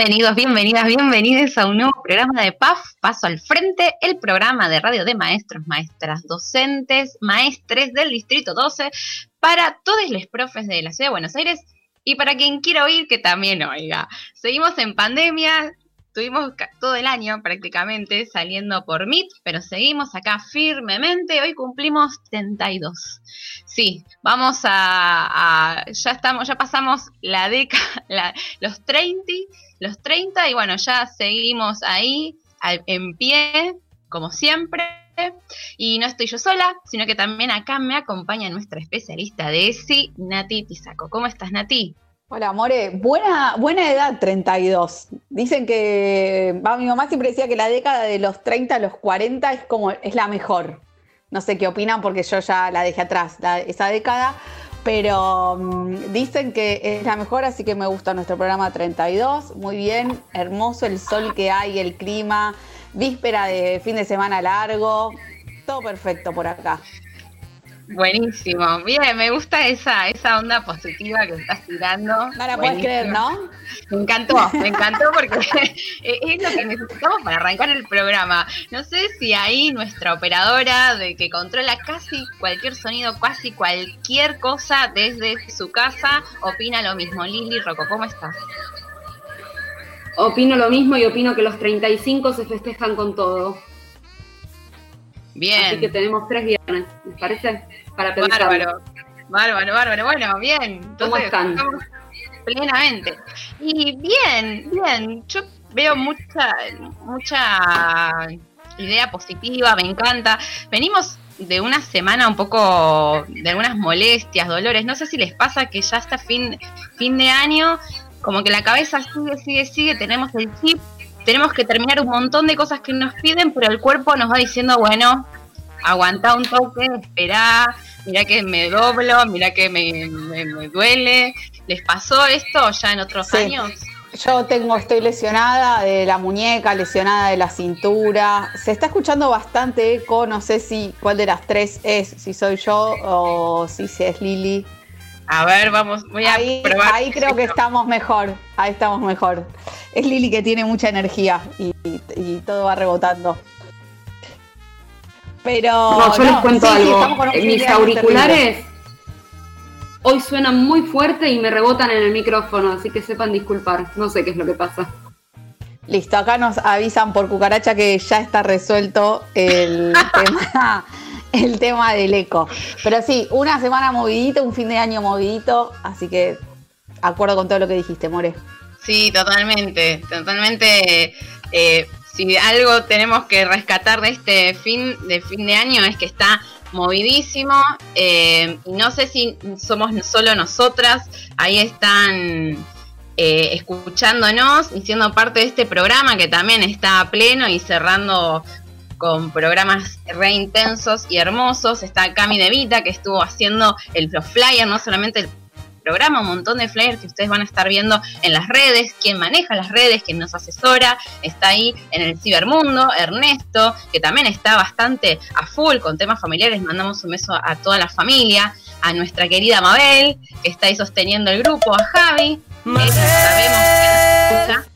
Bienvenidos, bienvenidas, bienvenidos a un nuevo programa de PAF, Paso al Frente, el programa de radio de maestros, maestras, docentes, maestres del Distrito 12, para todos los profes de la Ciudad de Buenos Aires y para quien quiera oír, que también oiga. Seguimos en pandemia, Estuvimos todo el año prácticamente saliendo por MIT, pero seguimos acá firmemente. Hoy cumplimos 32. Sí, vamos a, ya estamos, ya pasamos la década, los 30, los 30 y bueno, ya seguimos ahí en pie, como siempre. Y no estoy yo sola, sino que también acá me acompaña nuestra especialista de ESI, Nati Tisaco. ¿Cómo estás, Nati? Hola, More. Buena, buena edad, 32. Dicen que, mi mamá siempre decía que la década de los 30 a los 40 es como, es la mejor. No sé qué opinan porque yo ya la dejé atrás, esa década. Pero mm, dicen que es la mejor, así que me gusta nuestro programa 32. Muy bien, hermoso el sol que hay, el clima, víspera de fin de semana largo. Todo perfecto por acá. Buenísimo. Bien, me gusta esa, esa onda positiva que estás tirando. No la puedes creer, ¿no? Me encantó, me encantó porque es lo que necesitamos para arrancar el programa. No sé si ahí nuestra operadora de que controla casi cualquier sonido, casi cualquier cosa desde su casa, opina lo mismo. Lili Rocco, ¿cómo estás? Opino lo mismo y opino que los 35 se festejan con todo. Bien. Así que tenemos tres viernes, ¿les parece? Para Bárbaro, bárbaro, bárbaro. Bueno, bien. ¿Cómo están? Plenamente. Y bien, bien. Yo veo mucha, mucha idea positiva, me encanta. Venimos de una semana un poco de algunas molestias, dolores. No sé si les pasa que ya hasta fin, fin de año, como que la cabeza sigue, sigue, sigue, tenemos el chip tenemos que terminar un montón de cosas que nos piden, pero el cuerpo nos va diciendo, bueno, aguanta un toque, espera, mira que me doblo, mira que me, duele. ¿Les pasó esto ya en otros años? Yo tengo, estoy lesionada de la muñeca, lesionada de la cintura. Se está escuchando bastante eco, no sé si cuál de las tres es, si soy yo o si es Lili. A ver, vamos, voy a ahí, probar. Ahí creo que estamos mejor, ahí estamos mejor. Es Lili que tiene mucha energía y, todo va rebotando. Pero. No, yo les cuento algo. Mis auriculares hoy suenan muy fuerte y me rebotan en el micrófono, así que sepan disculpar. No sé qué es lo que pasa. Listo, acá nos avisan por cucaracha que ya está resuelto el tema el tema del eco. Pero sí, una semana movidito, un fin de año movidito, así que acuerdo con todo lo que dijiste, More. Sí, totalmente, totalmente. Eh, si algo tenemos que rescatar de este fin de fin de año es que está movidísimo. Eh, no sé si somos solo nosotras, ahí están eh, escuchándonos y siendo parte de este programa que también está pleno y cerrando con programas re intensos y hermosos. Está Cami De Vita, que estuvo haciendo el, los flyers, no solamente el programa, un montón de flyers que ustedes van a estar viendo en las redes, quién maneja las redes, quién nos asesora, está ahí en el cibermundo, Ernesto, que también está bastante a full con temas familiares, mandamos un beso a toda la familia, a nuestra querida Mabel, que está ahí sosteniendo el grupo, a Javi, que sabemos que nos escucha,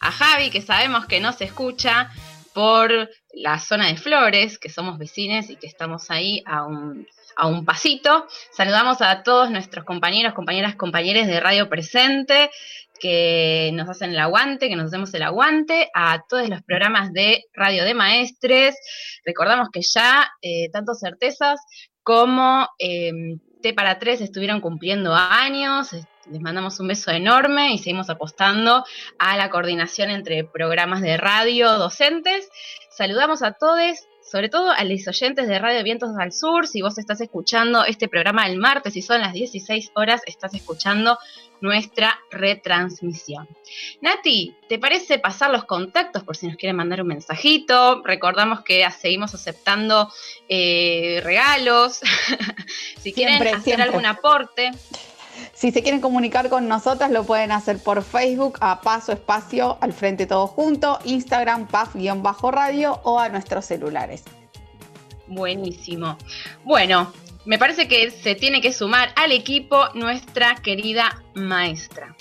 a Javi, que sabemos que no se escucha por la zona de Flores, que somos vecines y que estamos ahí a un, a un pasito. Saludamos a todos nuestros compañeros, compañeras, compañeros de Radio Presente que nos hacen el aguante, que nos hacemos el aguante, a todos los programas de Radio de Maestres. Recordamos que ya eh, tanto certezas como eh, T para tres estuvieron cumpliendo años, les mandamos un beso enorme y seguimos apostando a la coordinación entre programas de radio docentes. Saludamos a todos, sobre todo a los oyentes de Radio Vientos al Sur. Si vos estás escuchando este programa el martes y son las 16 horas, estás escuchando nuestra retransmisión. Nati, ¿te parece pasar los contactos por si nos quieren mandar un mensajito? Recordamos que seguimos aceptando eh, regalos, si quieren hacer algún aporte. Si se quieren comunicar con nosotras, lo pueden hacer por Facebook a Paso Espacio al frente todo junto, Instagram PAF-radio o a nuestros celulares. Buenísimo. Bueno, me parece que se tiene que sumar al equipo nuestra querida maestra.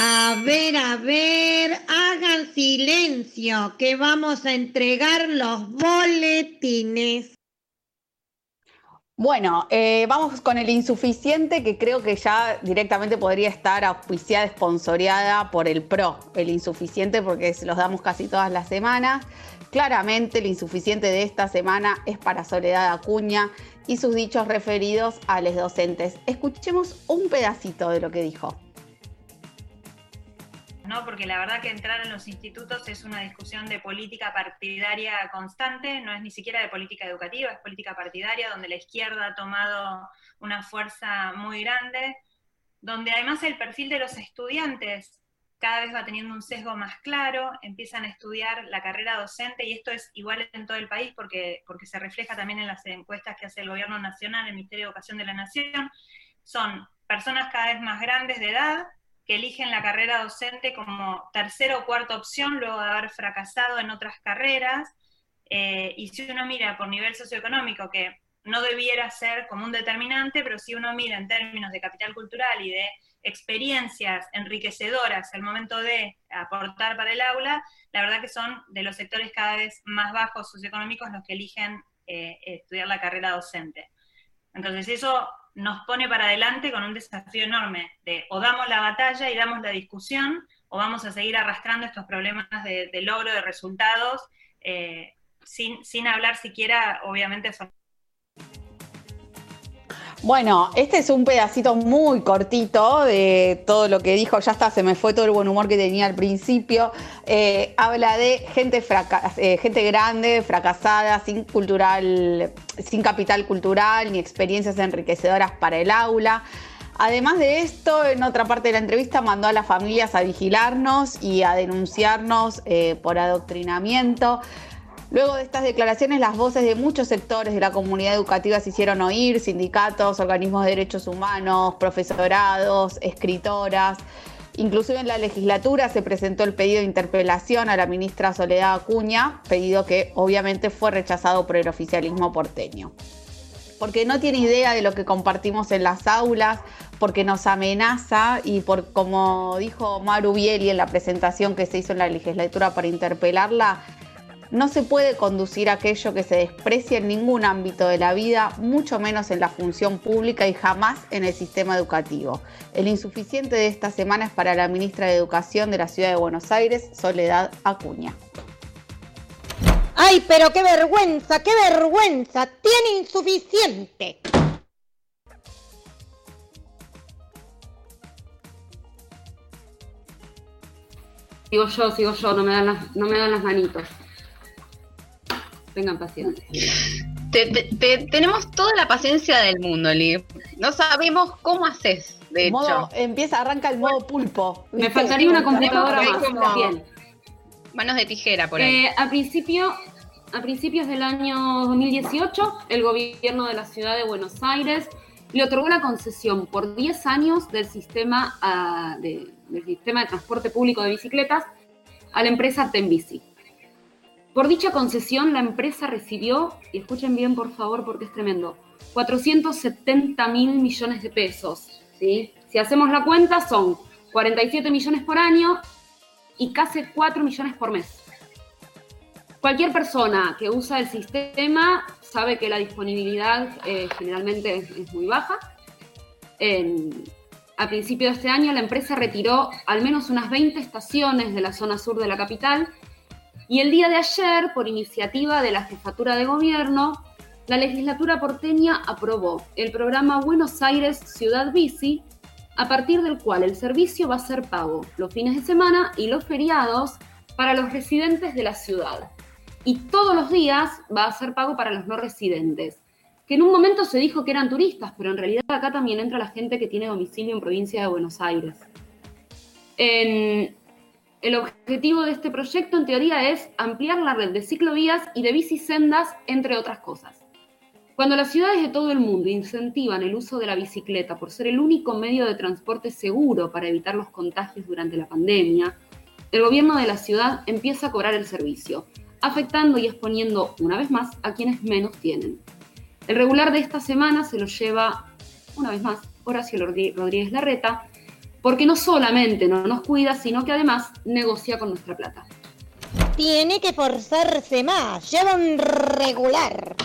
A ver, a ver, hagan silencio, que vamos a entregar los boletines. Bueno, eh, vamos con el insuficiente, que creo que ya directamente podría estar auspiciada, esponsoreada por el PRO. El insuficiente, porque se los damos casi todas las semanas. Claramente, el insuficiente de esta semana es para Soledad Acuña y sus dichos referidos a los docentes. Escuchemos un pedacito de lo que dijo. ¿No? porque la verdad que entrar en los institutos es una discusión de política partidaria constante, no es ni siquiera de política educativa, es política partidaria, donde la izquierda ha tomado una fuerza muy grande, donde además el perfil de los estudiantes cada vez va teniendo un sesgo más claro, empiezan a estudiar la carrera docente y esto es igual en todo el país porque, porque se refleja también en las encuestas que hace el Gobierno Nacional, el Ministerio de Educación de la Nación, son personas cada vez más grandes de edad, que eligen la carrera docente como tercera o cuarta opción luego de haber fracasado en otras carreras. Eh, y si uno mira por nivel socioeconómico, que no debiera ser como un determinante, pero si uno mira en términos de capital cultural y de experiencias enriquecedoras al momento de aportar para el aula, la verdad que son de los sectores cada vez más bajos socioeconómicos los que eligen eh, estudiar la carrera docente. Entonces eso nos pone para adelante con un desafío enorme de o damos la batalla y damos la discusión, o vamos a seguir arrastrando estos problemas de, logro de resultados, eh, sin, sin hablar siquiera, obviamente, bueno, este es un pedacito muy cortito de todo lo que dijo. Ya está, se me fue todo el buen humor que tenía al principio. Eh, habla de gente, eh, gente grande, fracasada, sin cultural, sin capital cultural ni experiencias enriquecedoras para el aula. Además de esto, en otra parte de la entrevista mandó a las familias a vigilarnos y a denunciarnos eh, por adoctrinamiento. Luego de estas declaraciones, las voces de muchos sectores de la comunidad educativa se hicieron oír, sindicatos, organismos de derechos humanos, profesorados, escritoras. Inclusive en la legislatura se presentó el pedido de interpelación a la ministra Soledad Acuña, pedido que obviamente fue rechazado por el oficialismo porteño. Porque no tiene idea de lo que compartimos en las aulas, porque nos amenaza y por como dijo Maru Bieli en la presentación que se hizo en la legislatura para interpelarla, no se puede conducir aquello que se desprecia en ningún ámbito de la vida, mucho menos en la función pública y jamás en el sistema educativo. El insuficiente de esta semana es para la ministra de Educación de la Ciudad de Buenos Aires, Soledad Acuña. ¡Ay, pero qué vergüenza, qué vergüenza! ¡Tiene insuficiente! Sigo yo, sigo yo, no me dan las, no me dan las manitos tengan paciencia. tenemos toda la paciencia del mundo, Lee. No sabemos cómo haces, de hecho. Empieza, arranca el modo pulpo. Me faltaría una computadora más. Bien. Manos de tijera por ahí. Eh, a principio, a principios del año 2018, el gobierno de la ciudad de Buenos Aires le otorgó la concesión por 10 años del sistema, ah, del sistema de transporte público de bicicletas a la empresa Tenbici. Por dicha concesión, la empresa recibió, y escuchen bien por favor porque es tremendo, 470 mil millones de pesos. Si hacemos la cuenta, son 47 millones por año y casi 4 millones por mes. Cualquier persona que usa el sistema sabe que la disponibilidad eh, generalmente es, muy baja. a principio de este año, la empresa retiró al menos unas 20 estaciones de la zona sur de la capital y el día de ayer, por iniciativa de la Jefatura de Gobierno, la legislatura porteña aprobó el programa Buenos Aires Ciudad Bici, a partir del cual el servicio va a ser pago los fines de semana y los feriados para los residentes de la ciudad. Y todos los días va a ser pago para los no residentes, que en un momento se dijo que eran turistas, pero en realidad acá también entra la gente que tiene domicilio en provincia de Buenos Aires. El objetivo de este proyecto, en teoría, es ampliar la red de ciclovías y de bicisendas, entre otras cosas. Cuando las ciudades de todo el mundo incentivan el uso de la bicicleta por ser el único medio de transporte seguro para evitar los contagios durante la pandemia, el gobierno de la ciudad empieza a cobrar el servicio, afectando y exponiendo una vez más a quienes menos tienen. El regular de esta semana se lo lleva, una vez más, Horacio Rodríguez Larreta, porque no solamente no nos cuida, sino que además negocia con nuestra plata. Tiene que forzarse más, lleva un regular.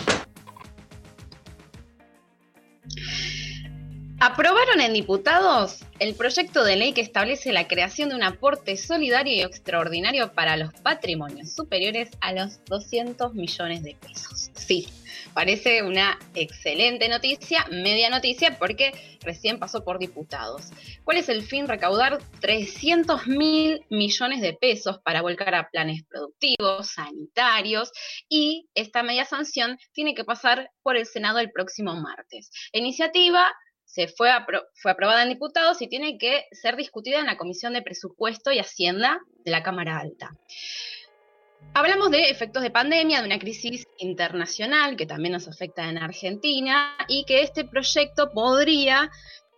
Aprobaron en diputados el proyecto de ley que establece la creación de un aporte solidario y extraordinario para los patrimonios superiores a los 200 millones de pesos. Sí, parece una excelente noticia, media noticia, porque recién pasó por diputados. ¿Cuál es el fin? Recaudar 300 mil millones de pesos para volcar a planes productivos, sanitarios, y esta media sanción tiene que pasar por el Senado el próximo martes. iniciativa se fue, fue aprobada en diputados y tiene que ser discutida en la Comisión de Presupuesto y Hacienda de la Cámara Alta. Hablamos de efectos de pandemia, de una crisis internacional que también nos afecta en Argentina y que este proyecto podría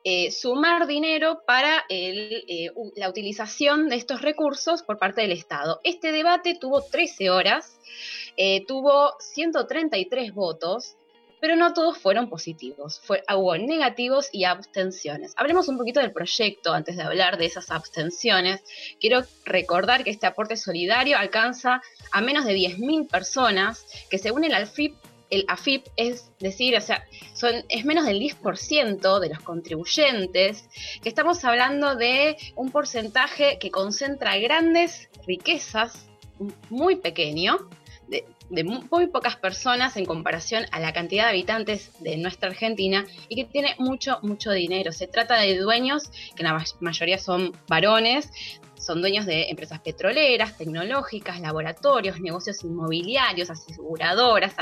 eh, sumar dinero para eh, la utilización de estos recursos por parte del Estado. Este debate tuvo 13 horas, eh, tuvo 133 votos pero no todos fueron positivos. Fue, hubo negativos y abstenciones. Hablemos un poquito del proyecto antes de hablar de esas abstenciones. Quiero recordar que este aporte solidario alcanza a menos de 10.000 personas, que según el AFIP, el AFIP es decir, o sea, son, es menos del 10% de los contribuyentes, que estamos hablando de un porcentaje que concentra grandes riquezas muy pequeño, de, de muy pocas personas en comparación a la cantidad de habitantes de nuestra Argentina y que tiene mucho, mucho dinero. Se trata de dueños, que la mayoría son varones, son dueños de empresas petroleras, tecnológicas, laboratorios, negocios inmobiliarios, aseguradoras,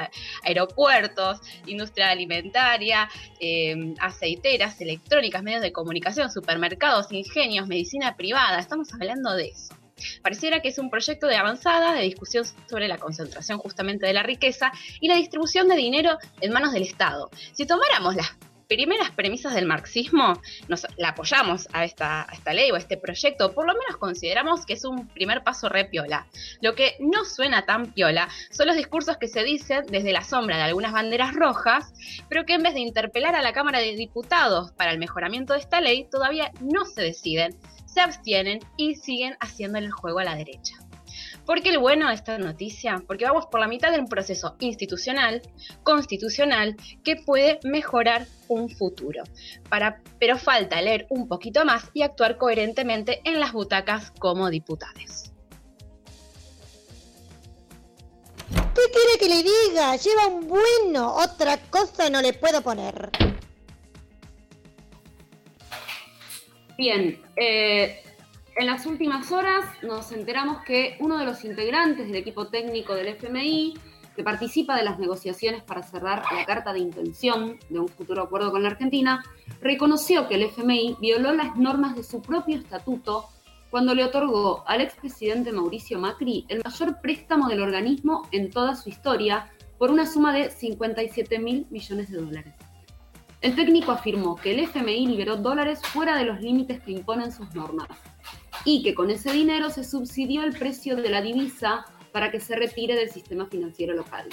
aeropuertos, industria alimentaria, em, aceiteras, electrónicas, medios de comunicación, supermercados, ingenios, medicina privada. Estamos hablando de eso. Pareciera que es un proyecto de avanzada, de discusión sobre la concentración justamente de la riqueza y la distribución de dinero en manos del Estado. Si tomáramos las primeras premisas del marxismo, nos la apoyamos a esta, ley o a este proyecto, por lo menos consideramos que es un primer paso re piola. Lo que no suena tan piola son los discursos que se dicen desde la sombra de algunas banderas rojas, pero que en vez de interpelar a la Cámara de Diputados para el mejoramiento de esta ley, todavía no se deciden se abstienen y siguen haciendo el juego a la derecha. ¿Por qué el bueno esta noticia? Porque vamos por la mitad de un proceso institucional, constitucional, que puede mejorar un futuro. Para, pero falta leer un poquito más y actuar coherentemente en las butacas como diputados. ¿Qué quiere que le diga? Lleva un bueno, otra cosa no le puedo poner. Bien, eh, en las últimas horas nos enteramos que uno de los integrantes del equipo técnico del FMI, que participa de las negociaciones para cerrar la carta de intención de un futuro acuerdo con la Argentina, reconoció que el FMI violó las normas de su propio estatuto cuando le otorgó al expresidente Mauricio Macri el mayor préstamo del organismo en toda su historia por una suma de 57 mil millones de dólares. El técnico afirmó que el FMI liberó dólares fuera de los límites que imponen sus normas y que con ese dinero se subsidió el precio de la divisa para que se retire del sistema financiero local.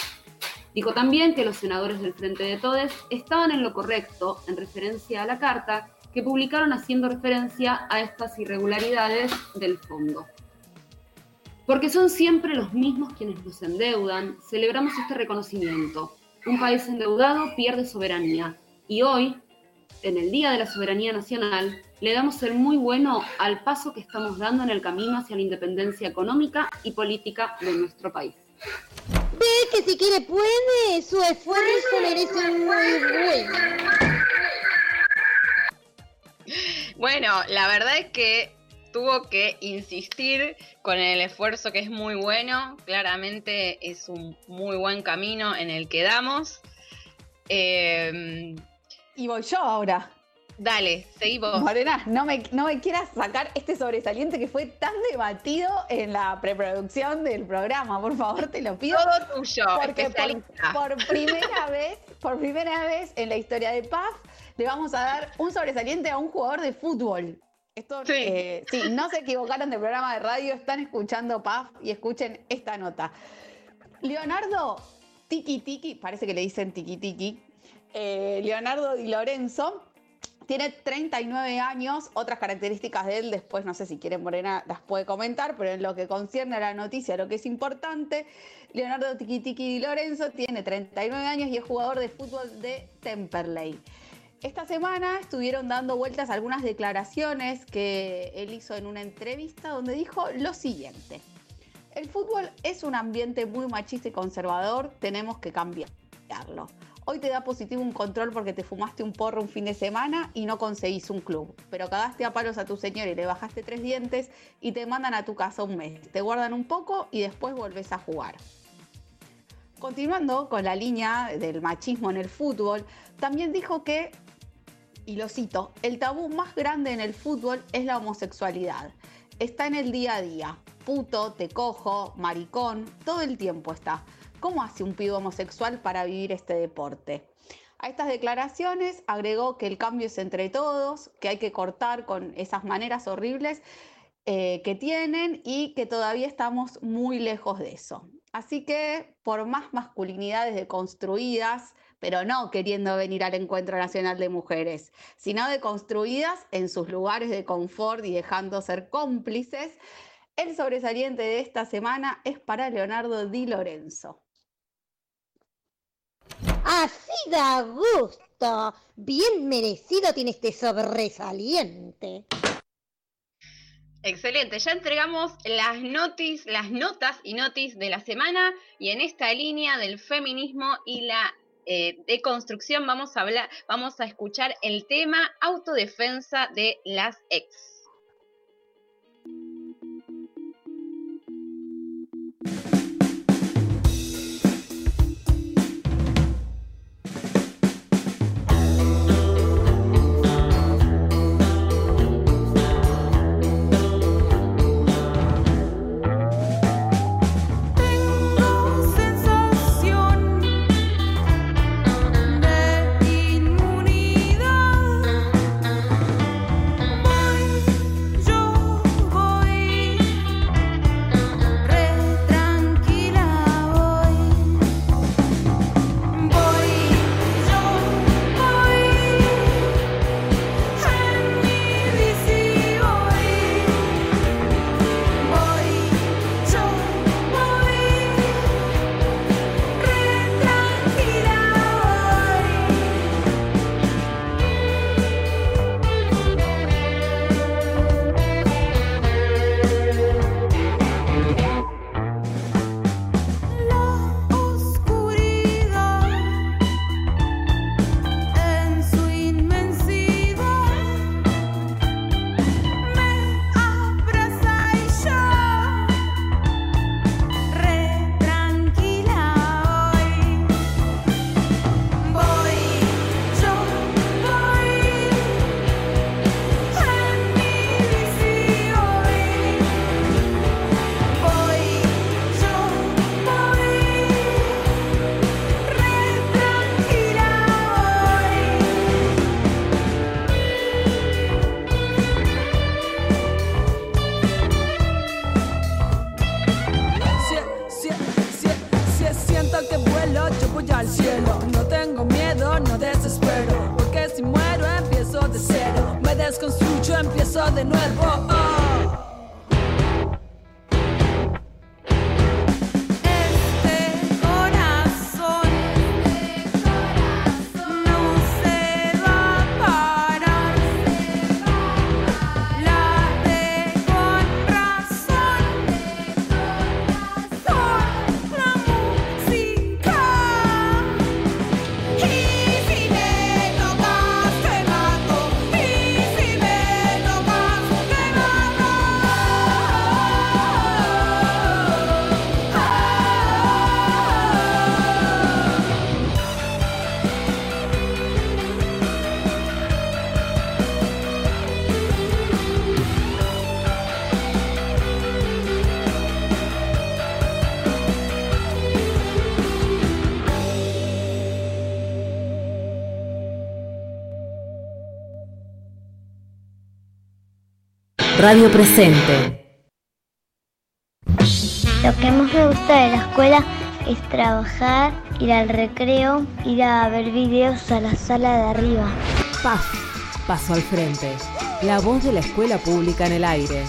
Dijo también que los senadores del Frente de Todes estaban en lo correcto en referencia a la carta que publicaron haciendo referencia a estas irregularidades del fondo. Porque son siempre los mismos quienes nos endeudan, celebramos este reconocimiento. Un país endeudado pierde soberanía y hoy, en el Día de la Soberanía Nacional, le damos el muy bueno al paso que estamos dando en el camino hacia la independencia económica y política de nuestro país. Ve que si quiere puede, su esfuerzo merece un muy bueno. Bueno, la verdad es que tuvo que insistir con el esfuerzo que es muy bueno. Claramente es un muy buen camino en el que damos. Eh, y voy yo ahora. Dale, seguí vos. Morena, no me, no me quieras sacar este sobresaliente que fue tan debatido en la preproducción del programa, por favor, te lo pido. Todo tuyo, porque por, primera vez, por primera vez en la historia de PAF, le vamos a dar un sobresaliente a un jugador de fútbol. Esto, sí. Eh, sí, no se equivocaron de programa de radio, están escuchando PAF y escuchen esta nota. Leonardo Tiki Tiki, parece que le dicen Tiki Tiki, eh, Leonardo Di Lorenzo tiene 39 años, otras características de él, después no sé si quieren Morena las puede comentar, pero en lo que concierne a la noticia, lo que es importante, Leonardo Tiki Di Lorenzo tiene 39 años y es jugador de fútbol de Temperley. Esta semana estuvieron dando vueltas algunas declaraciones que él hizo en una entrevista donde dijo lo siguiente. El fútbol es un ambiente muy machista y conservador, tenemos que cambiarlo. Hoy te da positivo un control porque te fumaste un porro un fin de semana y no conseguís un club, pero cagaste a palos a tu señor y le bajaste tres dientes y te mandan a tu casa un mes. Te guardan un poco y después volvés a jugar. Continuando con la línea del machismo en el fútbol, también dijo que, y lo cito, el tabú más grande en el fútbol es la homosexualidad. Está en el día a día puto, te cojo, maricón, todo el tiempo está. ¿Cómo hace un pibe homosexual para vivir este deporte? A estas declaraciones agregó que el cambio es entre todos, que hay que cortar con esas maneras horribles eh, que tienen y que todavía estamos muy lejos de eso. Así que por más masculinidades deconstruidas, pero no queriendo venir al Encuentro Nacional de Mujeres, sino deconstruidas en sus lugares de confort y dejando ser cómplices, el sobresaliente de esta semana es para Leonardo Di Lorenzo. Así da gusto. Bien merecido tiene este sobresaliente. Excelente, ya entregamos las notis, las notas y notis de la semana y en esta línea del feminismo y la eh, deconstrucción vamos a hablar, vamos a escuchar el tema autodefensa de las ex. Radio Presente. Lo que más me gusta de la escuela es trabajar, ir al recreo, ir a ver videos a la sala de arriba. PAF, paso al frente. La voz de la escuela pública en el aire.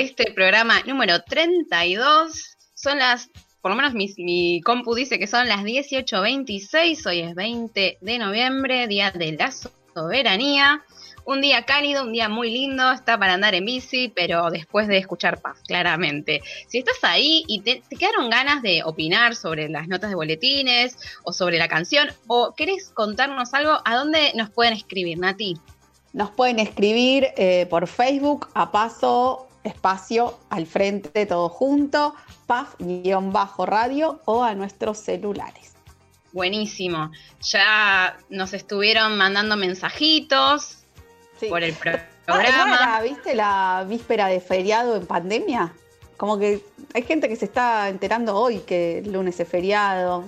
Este programa número 32. Son las, por lo menos mi, compu dice que son las 18.26. Hoy es 20 de noviembre, día de la soberanía. Un día cálido, un día muy lindo, está para andar en bici, pero después de escuchar paz, claramente. Si estás ahí y te, te quedaron ganas de opinar sobre las notas de boletines o sobre la canción, o querés contarnos algo, ¿a dónde nos pueden escribir, Nati? Nos pueden escribir eh, por Facebook a paso espacio al frente todo junto, paf-radio o a nuestros celulares. Buenísimo. Ya nos estuvieron mandando mensajitos Sí. por el Ah, programa. ¿no era, ¿Viste la víspera de feriado en pandemia? Como que hay gente que se está enterando hoy que el lunes es feriado.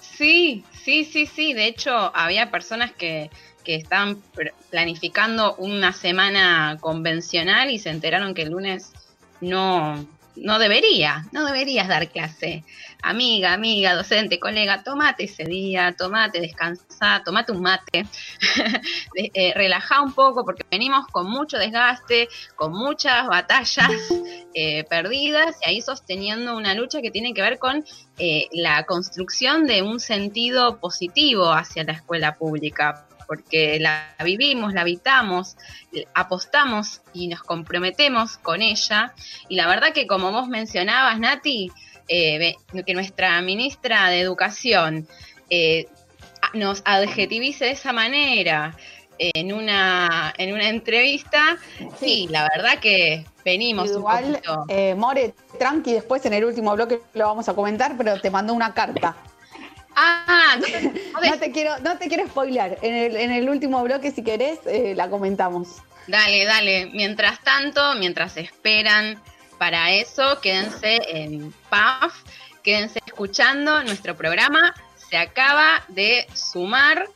Sí, sí, sí, sí. De hecho, había personas que, que pr- planificando una semana convencional y se enteraron que el lunes no, no debería, no deberías dar clase. Amiga, amiga, docente, colega, tomate ese día, tomate, descansa, tomate un mate, eh, relajá un poco porque venimos con mucho desgaste, con muchas batallas eh, perdidas y ahí sosteniendo una lucha que tiene que ver con eh, la construcción de un sentido positivo hacia la escuela pública, porque la vivimos, la habitamos, eh, apostamos y nos comprometemos con ella. Y la verdad que como vos mencionabas, Nati, eh, que nuestra ministra de Educación eh, nos adjetivice de esa manera en una, en una entrevista, sí, la verdad que venimos Igual, un eh, More, tranqui, después en el último bloque lo vamos a comentar, pero te mandó una carta. Ah, No te quiero, no te quiero spoilear. En el, en el último bloque, si querés, eh, la comentamos. Dale, dale. Mientras tanto, mientras esperan para eso, quédense en PAF, quédense escuchando nuestro programa. Se acaba de sumar.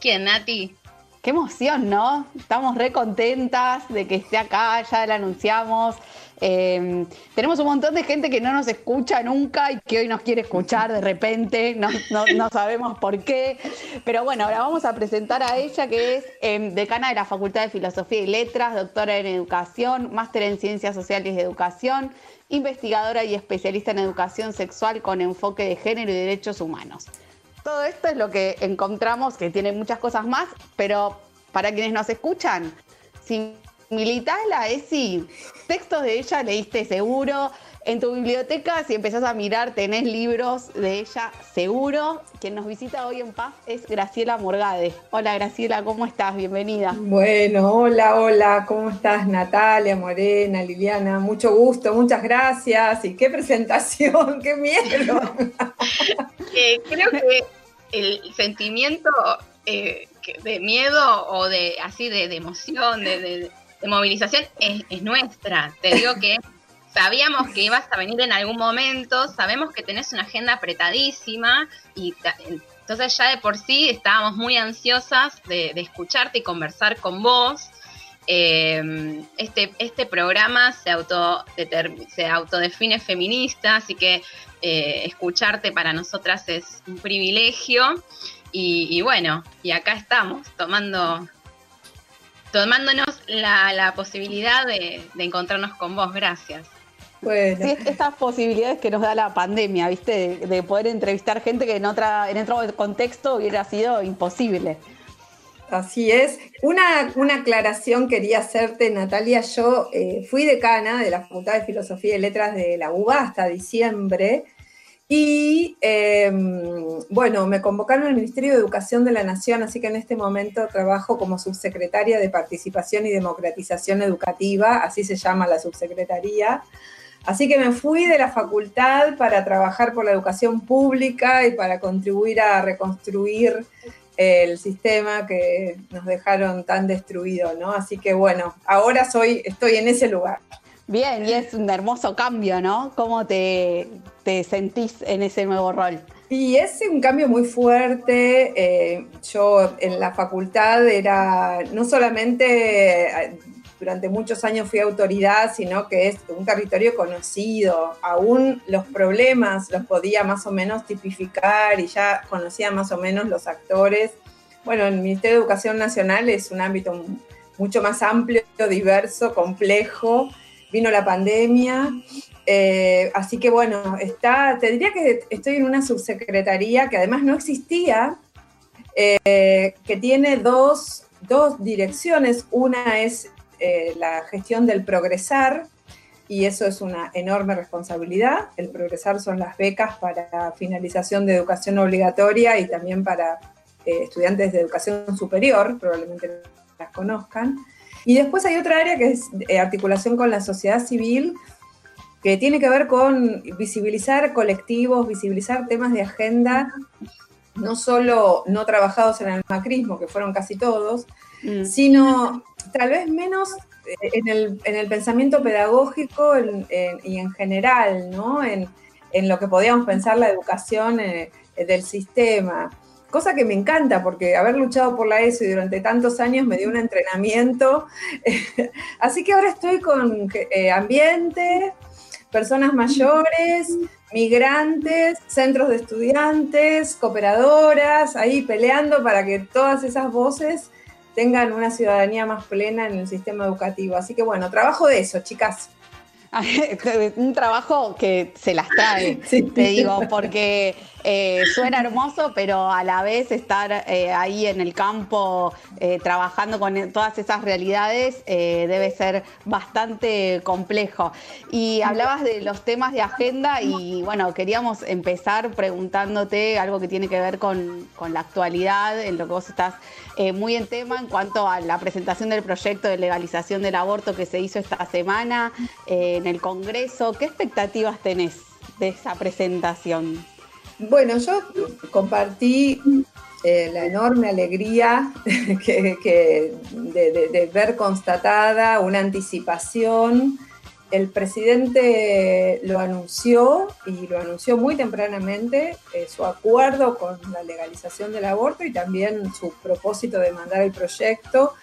¿Quién, Nati? Qué emoción, ¿no? Estamos re contentas de que esté acá, ya la anunciamos. Eh, tenemos un montón de gente que no nos escucha nunca y que hoy nos quiere escuchar de repente, no, sabemos por qué. Pero bueno, ahora vamos a presentar a ella, que es eh, decana de la Facultad de Filosofía y Letras, doctora en Educación, máster en Ciencias Sociales de Educación, investigadora y especialista en educación sexual con enfoque de género y derechos humanos. Todo esto es lo que encontramos, que tiene muchas cosas más, pero para quienes nos escuchan, si militás la ESI, textos de ella leíste seguro. En tu biblioteca, si empezás a mirar, tenés libros de ella seguro. Quien nos visita hoy en Paz es Graciela Morgade. Hola Graciela, ¿cómo estás? Bienvenida. Bueno, hola, hola, ¿cómo estás Natalia, Morena, Liliana? Mucho gusto, muchas gracias. Y qué presentación, qué miedo. Eh, creo que el sentimiento eh, de miedo o de así de, de emoción, de, de- de movilización es, es nuestra. Te digo que sabíamos que ibas a venir en algún momento, sabemos que tenés una agenda apretadísima y entonces ya de por sí estábamos muy ansiosas de, de escucharte y conversar con vos. Eh, este, este programa se, auto, se autodefine feminista, así que eh, escucharte para nosotras es un privilegio. Y, y bueno, y acá estamos tomando tomándonos la, la posibilidad de, de encontrarnos con vos. Gracias. Bueno, Sí, estas posibilidades que nos da la pandemia, ¿viste? De, de poder entrevistar gente que en, otra, en otro contexto hubiera sido imposible. así es. Una, una aclaración quería hacerte, Natalia. Yo eh, fui decana de la Facultad de Filosofía y Letras de la UBA hasta diciembre. Y eh, bueno, me convocaron al Ministerio de Educación de la Nación, así que en este momento trabajo como subsecretaria de Participación y Democratización Educativa, así se llama la subsecretaría. Así que me fui de la facultad para trabajar por la educación pública y para contribuir a reconstruir el sistema que nos dejaron tan destruido, ¿no? Así que bueno, ahora soy, estoy en ese lugar. Bien, y es un hermoso cambio, ¿no? ¿Cómo te, te sentís en ese nuevo rol? Y es un cambio muy fuerte. Eh, yo en la facultad era no solamente eh, durante muchos años fui autoridad, sino que es un territorio conocido. Aún los problemas los podía más o menos tipificar y ya conocía más o menos los actores. Bueno, el Ministerio de Educación Nacional es un ámbito mucho más amplio, diverso, complejo vino la pandemia. Eh, así que bueno, está, te diría que estoy en una subsecretaría que además no existía, eh, que tiene dos, direcciones. Una es eh, la gestión del progresar, y eso es una enorme responsabilidad. El progresar son las becas para finalización de educación obligatoria y también para estudiantes de educación superior, probablemente las conozcan. Y después hay otra área que es eh, articulación con la sociedad civil, que tiene que ver con visibilizar colectivos, visibilizar temas de agenda, no solo no trabajados en el macrismo, que fueron casi todos, mm. sino tal vez menos eh, en el, pensamiento pedagógico y en general, ¿no? En, lo que podíamos pensar la educación eh, del sistema cosa que me encanta porque haber luchado por la ESO y durante tantos años me dio un entrenamiento. Así que ahora estoy con eh, ambiente, personas mayores, migrantes, centros de estudiantes, cooperadoras, ahí peleando para que todas esas voces tengan una ciudadanía más plena en el sistema educativo. Así que bueno, trabajo de eso, chicas. un trabajo que se las trae, te digo, porque eh, suena hermoso, pero a la vez estar eh, ahí en el campo eh, trabajando con todas esas realidades debe ser bastante complejo. Y hablabas de los temas de agenda y bueno, queríamos empezar preguntándote algo que tiene que ver con, con la actualidad, en lo que vos estás muy en tema en cuanto a la presentación del proyecto de legalización del aborto que se hizo esta semana en el Congreso. ¿Qué expectativas tenés de esa presentación? Bueno, yo compartí eh, la enorme alegría que, de, ver constatada una anticipación. El presidente lo anunció y lo anunció muy tempranamente, eh, su acuerdo con la legalización del aborto y también su propósito de mandar el proyecto.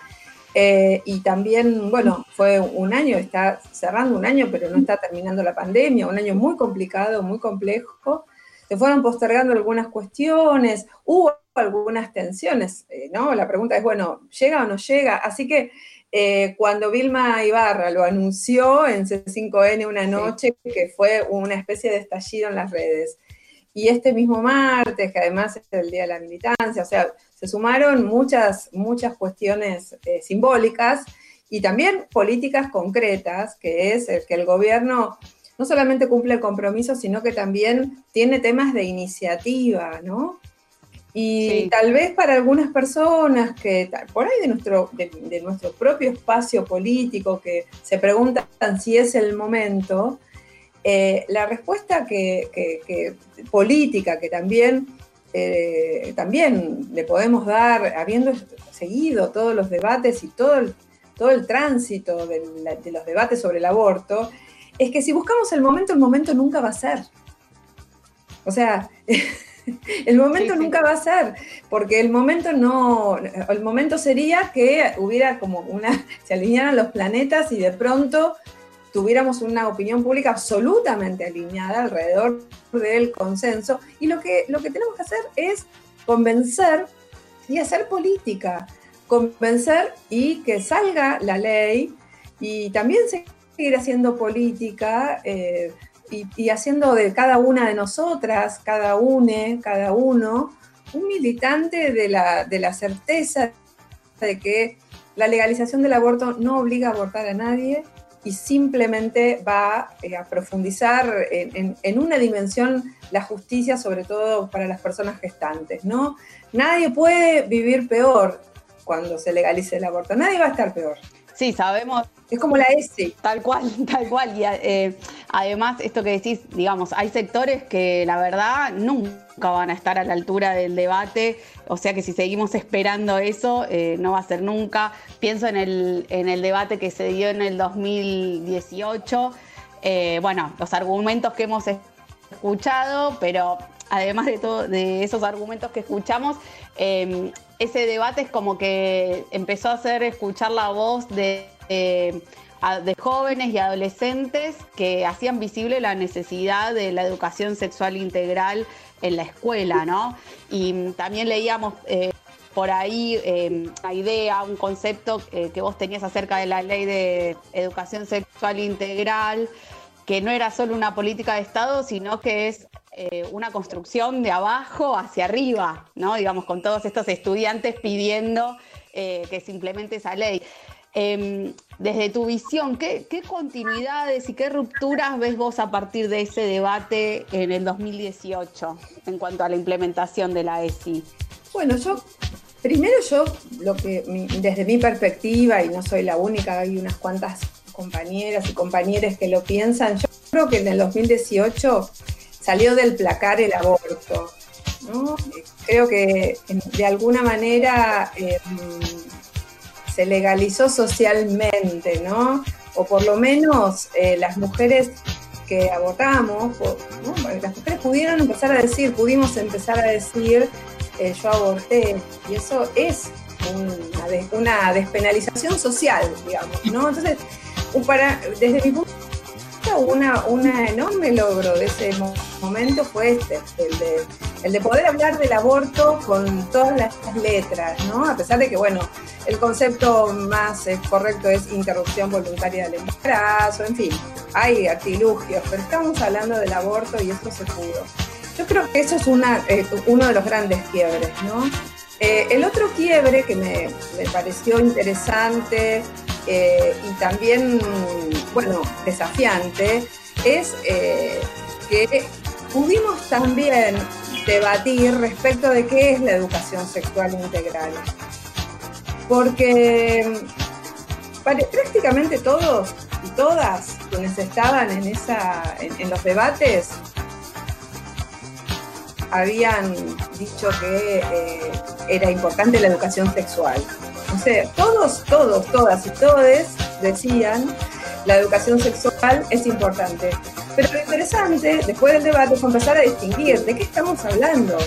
Eh, y también, bueno, fue un año, está cerrando un año, pero no está terminando la pandemia, un año muy complicado, muy complejo se fueron postergando algunas cuestiones, hubo algunas tensiones, eh, ¿no? La pregunta es, bueno, ¿llega o no llega? Así que eh, cuando Vilma Ibarra lo anunció en C5N una noche, que fue una especie de estallido en las redes, y este mismo martes, que además es el Día de la Militancia, o sea, se sumaron muchas, muchas cuestiones eh, simbólicas y también políticas concretas, que es el que el gobierno no solamente cumple el compromiso, sino que también tiene temas de iniciativa, ¿no? Y tal vez para algunas personas que por ahí de nuestro, de, nuestro propio espacio político que se preguntan si es el momento, eh, la respuesta que, política que también, eh, también le podemos dar, habiendo seguido todos los debates y todo el, todo el tránsito de, de los debates sobre el aborto, es que si buscamos el momento, el momento nunca va a ser. O sea, el momento nunca va a ser, porque el momento no, el momento sería que hubiera como una, se alinearan los planetas y de pronto tuviéramos una opinión pública absolutamente alineada alrededor del consenso. Y lo que, lo que tenemos que hacer es convencer y hacer política, convencer y que salga la ley y también se seguir haciendo política eh, y, haciendo de cada una de nosotras, cada une, cada uno, un militante de la, de la certeza de que la legalización del aborto no obliga a abortar a nadie y simplemente va eh, a profundizar en, en, una dimensión la justicia, sobre todo para las personas gestantes, ¿no? Nadie puede vivir peor cuando se legalice el aborto, nadie va a estar peor. Sí, sabemos. Es como la S. Tal cual, tal cual. Y eh, además, esto que decís, digamos, hay sectores que la verdad nunca van a estar a la altura del debate. O sea que si seguimos esperando eso, eh, no va a ser nunca. Pienso en el, en el debate que se dio en el 2018. Eh, bueno, los argumentos que hemos escuchado, pero además de, todo, de esos argumentos que escuchamos, em, ese debate es como que empezó a hacer escuchar la voz de, de, jóvenes y adolescentes que hacían visible la necesidad de la educación sexual integral en la escuela, ¿no? Y también leíamos eh, por ahí em, una idea, un concepto eh, que vos tenías acerca de la ley de educación sexual integral, que no era solo una política de Estado, sino que es eh, una construcción de abajo hacia arriba, ¿no? Digamos, con todos estos estudiantes pidiendo eh, que se implemente esa ley. Em, desde tu visión, ¿qué, continuidades y qué rupturas ves vos a partir de ese debate en el 2018 en cuanto a la implementación de la ESI? Bueno, yo, primero yo, lo que desde mi perspectiva, y no soy la única, hay unas cuantas compañeras y compañeros que lo piensan, yo creo que en el 2018 salió del placar el aborto. Creo que de alguna manera em, se legalizó socialmente, ¿no? O por lo menos eh, las mujeres que abortamos, las mujeres pudieron empezar a decir, pudimos empezar a decir, eh, yo aborté, y eso es una, una despenalización social, digamos, ¿no? Entonces, para, desde mi punto una, un enorme logro de ese momento fue este, el de, el de poder hablar del aborto con todas las letras, ¿no? A pesar de que, bueno, el concepto más eh, correcto es interrupción voluntaria del embarazo, en fin, hay artilugios, pero estamos hablando del aborto y eso se pudo. Yo creo que eso es una, eh, uno de los grandes quiebres, ¿no? Eh, el otro quiebre que me, me pareció interesante eh, y también, bueno, desafiante, es eh, que pudimos también debatir respecto de qué es la educación sexual integral. Porque prácticamente todos y todas quienes estaban en, esa, en, los debates habían dicho que eh, era importante la educación sexual. Todos, todos, todas y todos decían la educación sexual es importante. Pero lo interesante, después del debate, fue empezar a distinguir de qué estamos hablando.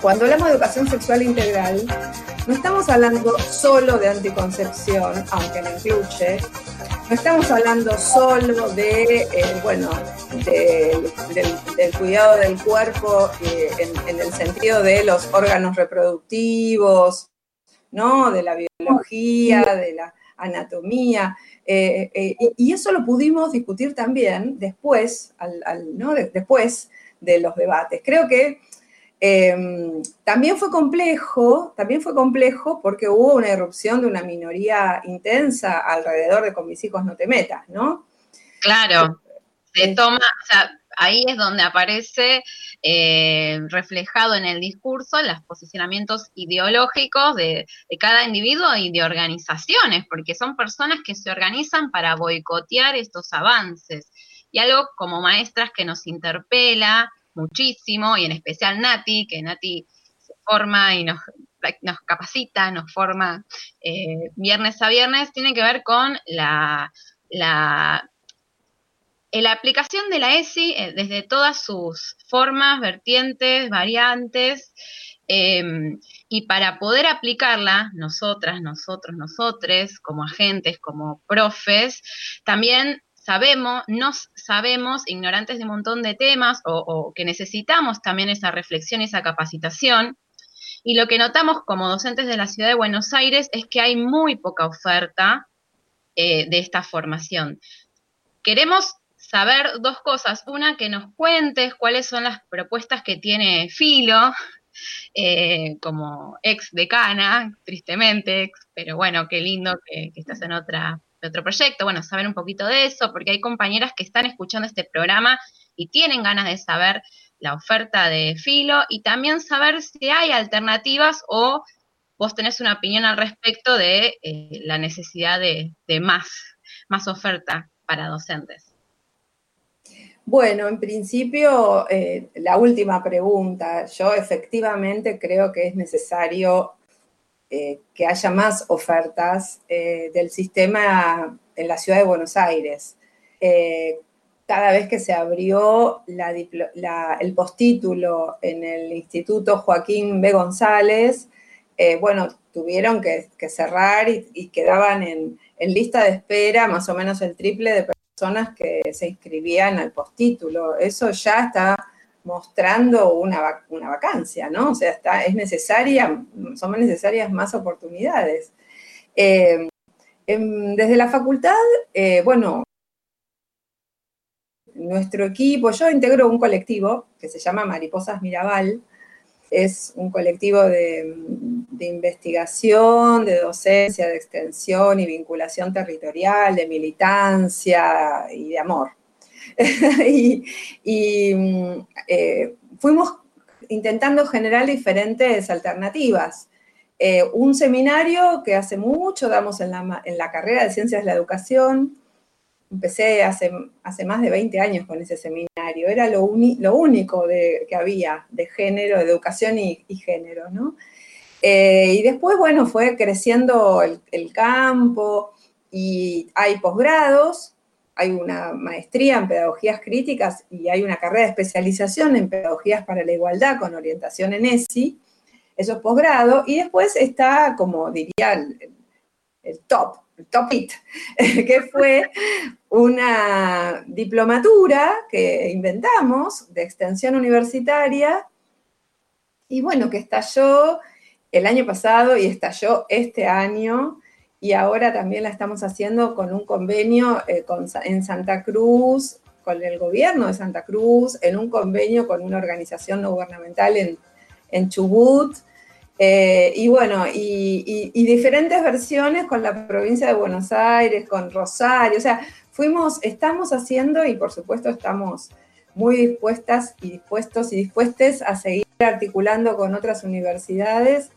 Cuando hablamos de educación sexual integral, no estamos hablando solo de anticoncepción, aunque lo incluye. No estamos hablando solo de, eh, bueno, del, cuidado del cuerpo eh, en el sentido de los órganos reproductivos, ¿no? De la biología, de la anatomía. Eh, eh, y eso lo pudimos discutir también después, ¿no? después de los debates. Creo que em, también fue complejo, también fue complejo porque hubo una irrupción de una minoría intensa alrededor de con mis hijos no te metas, ¿no? Claro, se toma, o sea, ahí es donde aparece eh, reflejado en el discurso los posicionamientos ideológicos de, cada individuo y de organizaciones, porque son personas que se organizan para boicotear estos avances. Y algo como maestras que nos interpela muchísimo, y en especial Nati, que Nati se forma y nos, capacita, nos forma eh, viernes a viernes, tiene que ver con la, la la aplicación de la ESI, eh, desde todas sus formas, vertientes, variantes, em, y para poder aplicarla, nosotras, nosotros, nosotres, como agentes, como profes, también sabemos, nos sabemos, ignorantes de un montón de temas, o, que necesitamos también esa reflexión, esa capacitación. Y lo que notamos como docentes de la ciudad de Buenos Aires es que hay muy poca oferta eh, de esta formación. Queremos saber dos cosas. Una, que nos cuentes cuáles son las propuestas que tiene Filo, eh, como ex decana, tristemente, ex, pero bueno, qué lindo que, estás en otra, otro proyecto. Bueno, saber un poquito de eso, porque hay compañeras que están escuchando este programa y tienen ganas de saber la oferta de Filo y también saber si hay alternativas o vos tenés una opinión al respecto de eh, la necesidad de, más, más oferta para docentes. Bueno, en principio, eh, la última pregunta. Yo efectivamente creo que es necesario eh, que haya más ofertas del sistema en la ciudad de Buenos Aires. cada vez que se abrió el postítulo en el Instituto Joaquín B. González, eh, bueno, tuvieron que, cerrar y, quedaban en, lista de espera más o menos el triple de personas que se inscribían al postítulo. Eso ya está mostrando una, vacancia, ¿no? O sea, está, es necesaria, son necesarias más oportunidades. Eh, desde la facultad, eh, bueno, nuestro equipo, yo integro un colectivo que se llama Mariposas Mirabal, es un colectivo de, investigación, de docencia, de extensión y vinculación territorial, de militancia y de amor. y, mm, eh, fuimos intentando generar diferentes alternativas. Eh, un seminario que hace mucho damos en la, en la carrera de Ciencias de la Educación, empecé hace, hace más de 20 años con ese seminario, era lo, lo único de, que había de género, de educación y, género, ¿no? Eh, y después, bueno, fue creciendo el, campo y hay posgrados, hay una maestría en pedagogías críticas y hay una carrera de especialización en pedagogías para la igualdad con orientación en ESI, eso es posgrado, y después está, como diría el top, Top It, que fue una diplomatura que inventamos de extensión universitaria y bueno, que estalló el año pasado y estalló este año y ahora también la estamos haciendo con un convenio eh, en Santa Cruz, con el gobierno de Santa Cruz, en un convenio con una organización no gubernamental en, en Chubut, eh, y bueno, y, diferentes versiones con la provincia de Buenos Aires, con Rosario, o sea, fuimos, estamos haciendo y por supuesto estamos muy dispuestas y dispuestos y dispuestas a seguir articulando con otras universidades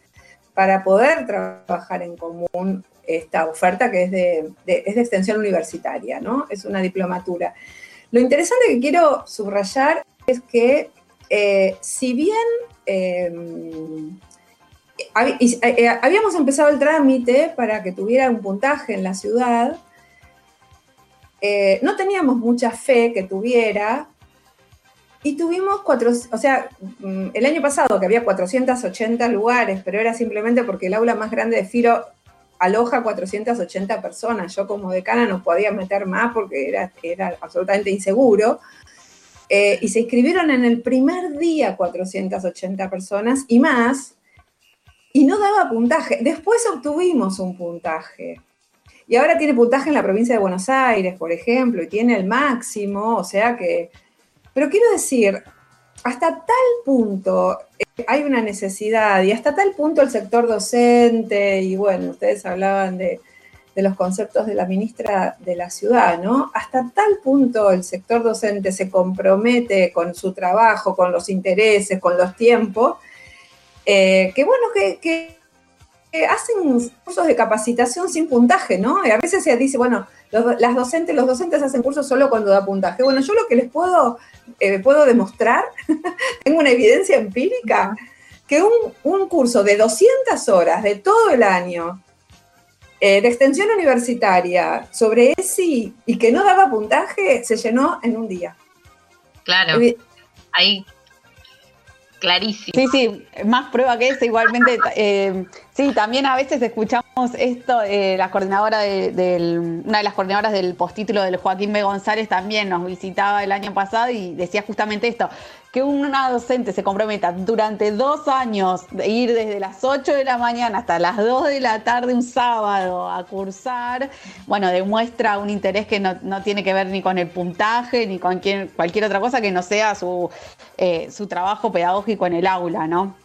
para poder trabajar en común esta oferta que es de, extensión universitaria, ¿no? Es una diplomatura. Lo interesante que quiero subrayar es que eh, si bien em, eh, eh, habíamos empezado el trámite para que tuviera un puntaje en la ciudad. No teníamos mucha fe que tuviera. Y tuvimos cuatro, o sea, mm, el año pasado que había 480 lugares, pero era simplemente porque el aula más grande de Firo aloja 480 personas. Yo como decana no podía meter más porque era, era absolutamente inseguro. y se inscribieron en el primer día 480 personas y más, y no daba puntaje. Después obtuvimos un puntaje. Y ahora tiene puntaje en la provincia de Buenos Aires, por ejemplo, y tiene el máximo, o sea que... Pero quiero decir, hasta tal punto eh, hay una necesidad y hasta tal punto el sector docente, y bueno, ustedes hablaban de, de los conceptos de la ministra de la ciudad, ¿no? Hasta tal punto el sector docente se compromete con su trabajo, con los intereses, con los tiempos, eh, que bueno, que, hacen cursos de capacitación sin puntaje, ¿no? Y a veces se dice, bueno, los, las docentes, los docentes hacen cursos solo cuando da puntaje. Bueno, yo lo que les puedo, eh, puedo demostrar, tengo una evidencia empírica, que un, curso de 200 horas de todo el año, eh, de extensión universitaria, sobre ESI y que no daba puntaje, se llenó en un día. Claro. Ahí clarísimo. Sí, sí, más prueba que eso, igualmente. Eh, sí, también a veces escuchamos esto, eh, la coordinadora de, una de las coordinadoras del postítulo del Joaquín B. González también nos visitaba el año pasado y decía justamente esto, que una docente se comprometa durante dos años de ir desde las 8 de la mañana hasta las 2 de la tarde un sábado a cursar, bueno, demuestra un interés que no, tiene que ver ni con el puntaje ni con cualquier otra cosa que no sea su, eh, su trabajo pedagógico en el aula, ¿no?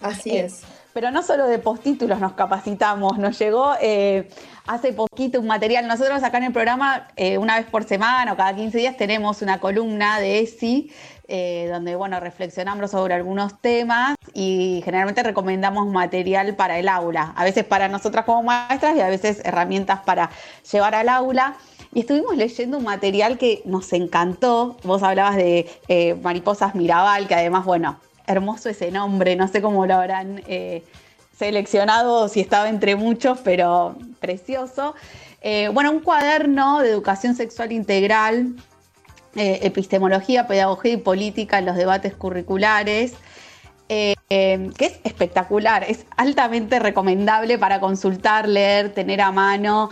Así eh, es. Pero no solo de postítulos nos capacitamos, nos llegó eh, hace poquito un material. Nosotros acá en el programa, eh, una vez por semana o cada 15 días, tenemos una columna de ESI, eh, donde bueno, reflexionamos sobre algunos temas y generalmente recomendamos material para el aula, a veces para nosotras como maestras y a veces herramientas para llevar al aula. Y estuvimos leyendo un material que nos encantó. Vos hablabas de Mariposas Mirabal, que además, bueno, hermoso ese nombre, no sé cómo lo habrán eh, seleccionado, si estaba entre muchos, pero precioso. Eh, bueno, un cuaderno de educación sexual integral, eh, epistemología, pedagogía y política en los debates curriculares. que es espectacular, es altamente recomendable para consultar, leer, tener a mano.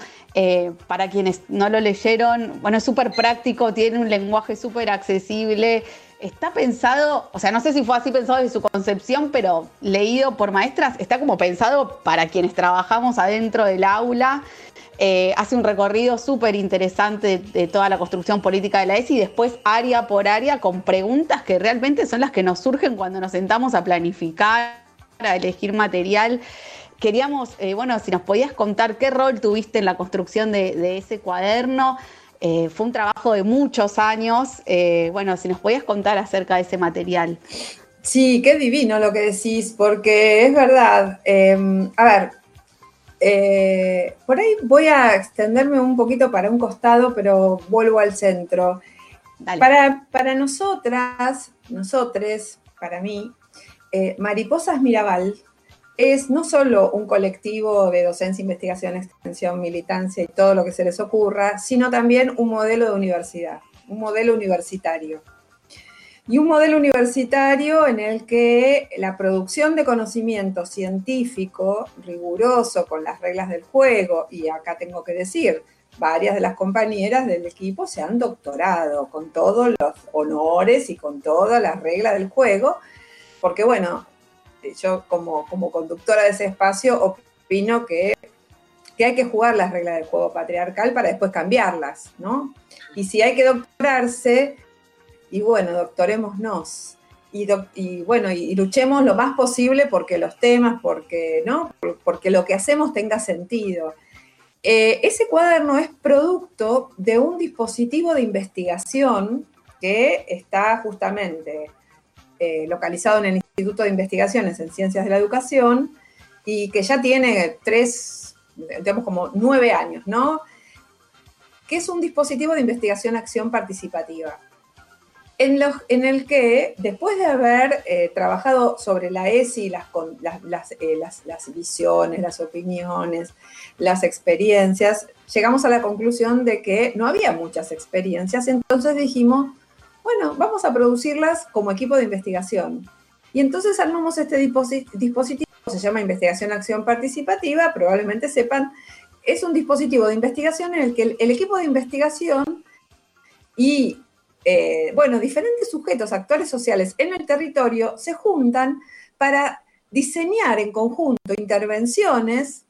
para quienes no lo leyeron, bueno, es súper práctico, tiene un lenguaje súper accesible, está pensado, o sea, no sé si fue así pensado desde su concepción, pero leído por maestras, está como pensado para quienes trabajamos adentro del aula. Eh, hace un recorrido súper interesante de, toda la construcción política de la ESI y después área por área con preguntas que realmente son las que nos surgen cuando nos sentamos a planificar, a elegir material. Queríamos, eh, bueno, si nos podías contar qué rol tuviste en la construcción de ese cuaderno, eh, fue un trabajo de muchos años. Eh, bueno, si nos podías contar acerca de ese material. Sí, qué divino lo que decís, porque es verdad. Em, a ver, eh, por ahí voy a extenderme un poquito para un costado, pero vuelvo al centro. Para, para nosotras, nosotres, para mí, Mariposas Mirabal es no solo un colectivo de docencia, investigación, extensión, militancia y todo lo que se les ocurra, sino también un modelo de universidad, un modelo universitario. Y un modelo universitario en el que la producción de conocimiento científico riguroso con las reglas del juego, y acá tengo que decir, varias de las compañeras del equipo se han doctorado con todos los honores y con todas las reglas del juego, porque bueno, yo como, como conductora de ese espacio opino que, que hay que jugar las reglas del juego patriarcal para después cambiarlas, ¿no? Y si hay que doctorarse, y bueno, doctorémonos. Y, y, bueno, y, luchemos lo más posible porque los temas, porque, ¿no? porque lo que hacemos tenga sentido. Eh, ese cuaderno es producto de un dispositivo de investigación que está justamente eh, localizado en el Instituto de Investigaciones en Ciencias de la Educación y que ya tiene tres, digamos como nueve años, ¿no? Que es un dispositivo de investigación-acción participativa. En, los, en, el que, después de haber eh, trabajado sobre la ESI, las, las, eh, las, las, visiones, las opiniones, las experiencias, llegamos a la conclusión de que no había muchas experiencias, entonces dijimos, bueno, vamos a producirlas como equipo de investigación. Y entonces armamos este dispositivo, se llama Investigación Acción Participativa, probablemente sepan, es un dispositivo de investigación en el que el, equipo de investigación y, eh, bueno, diferentes sujetos, actores sociales en el territorio se juntan para diseñar en conjunto intervenciones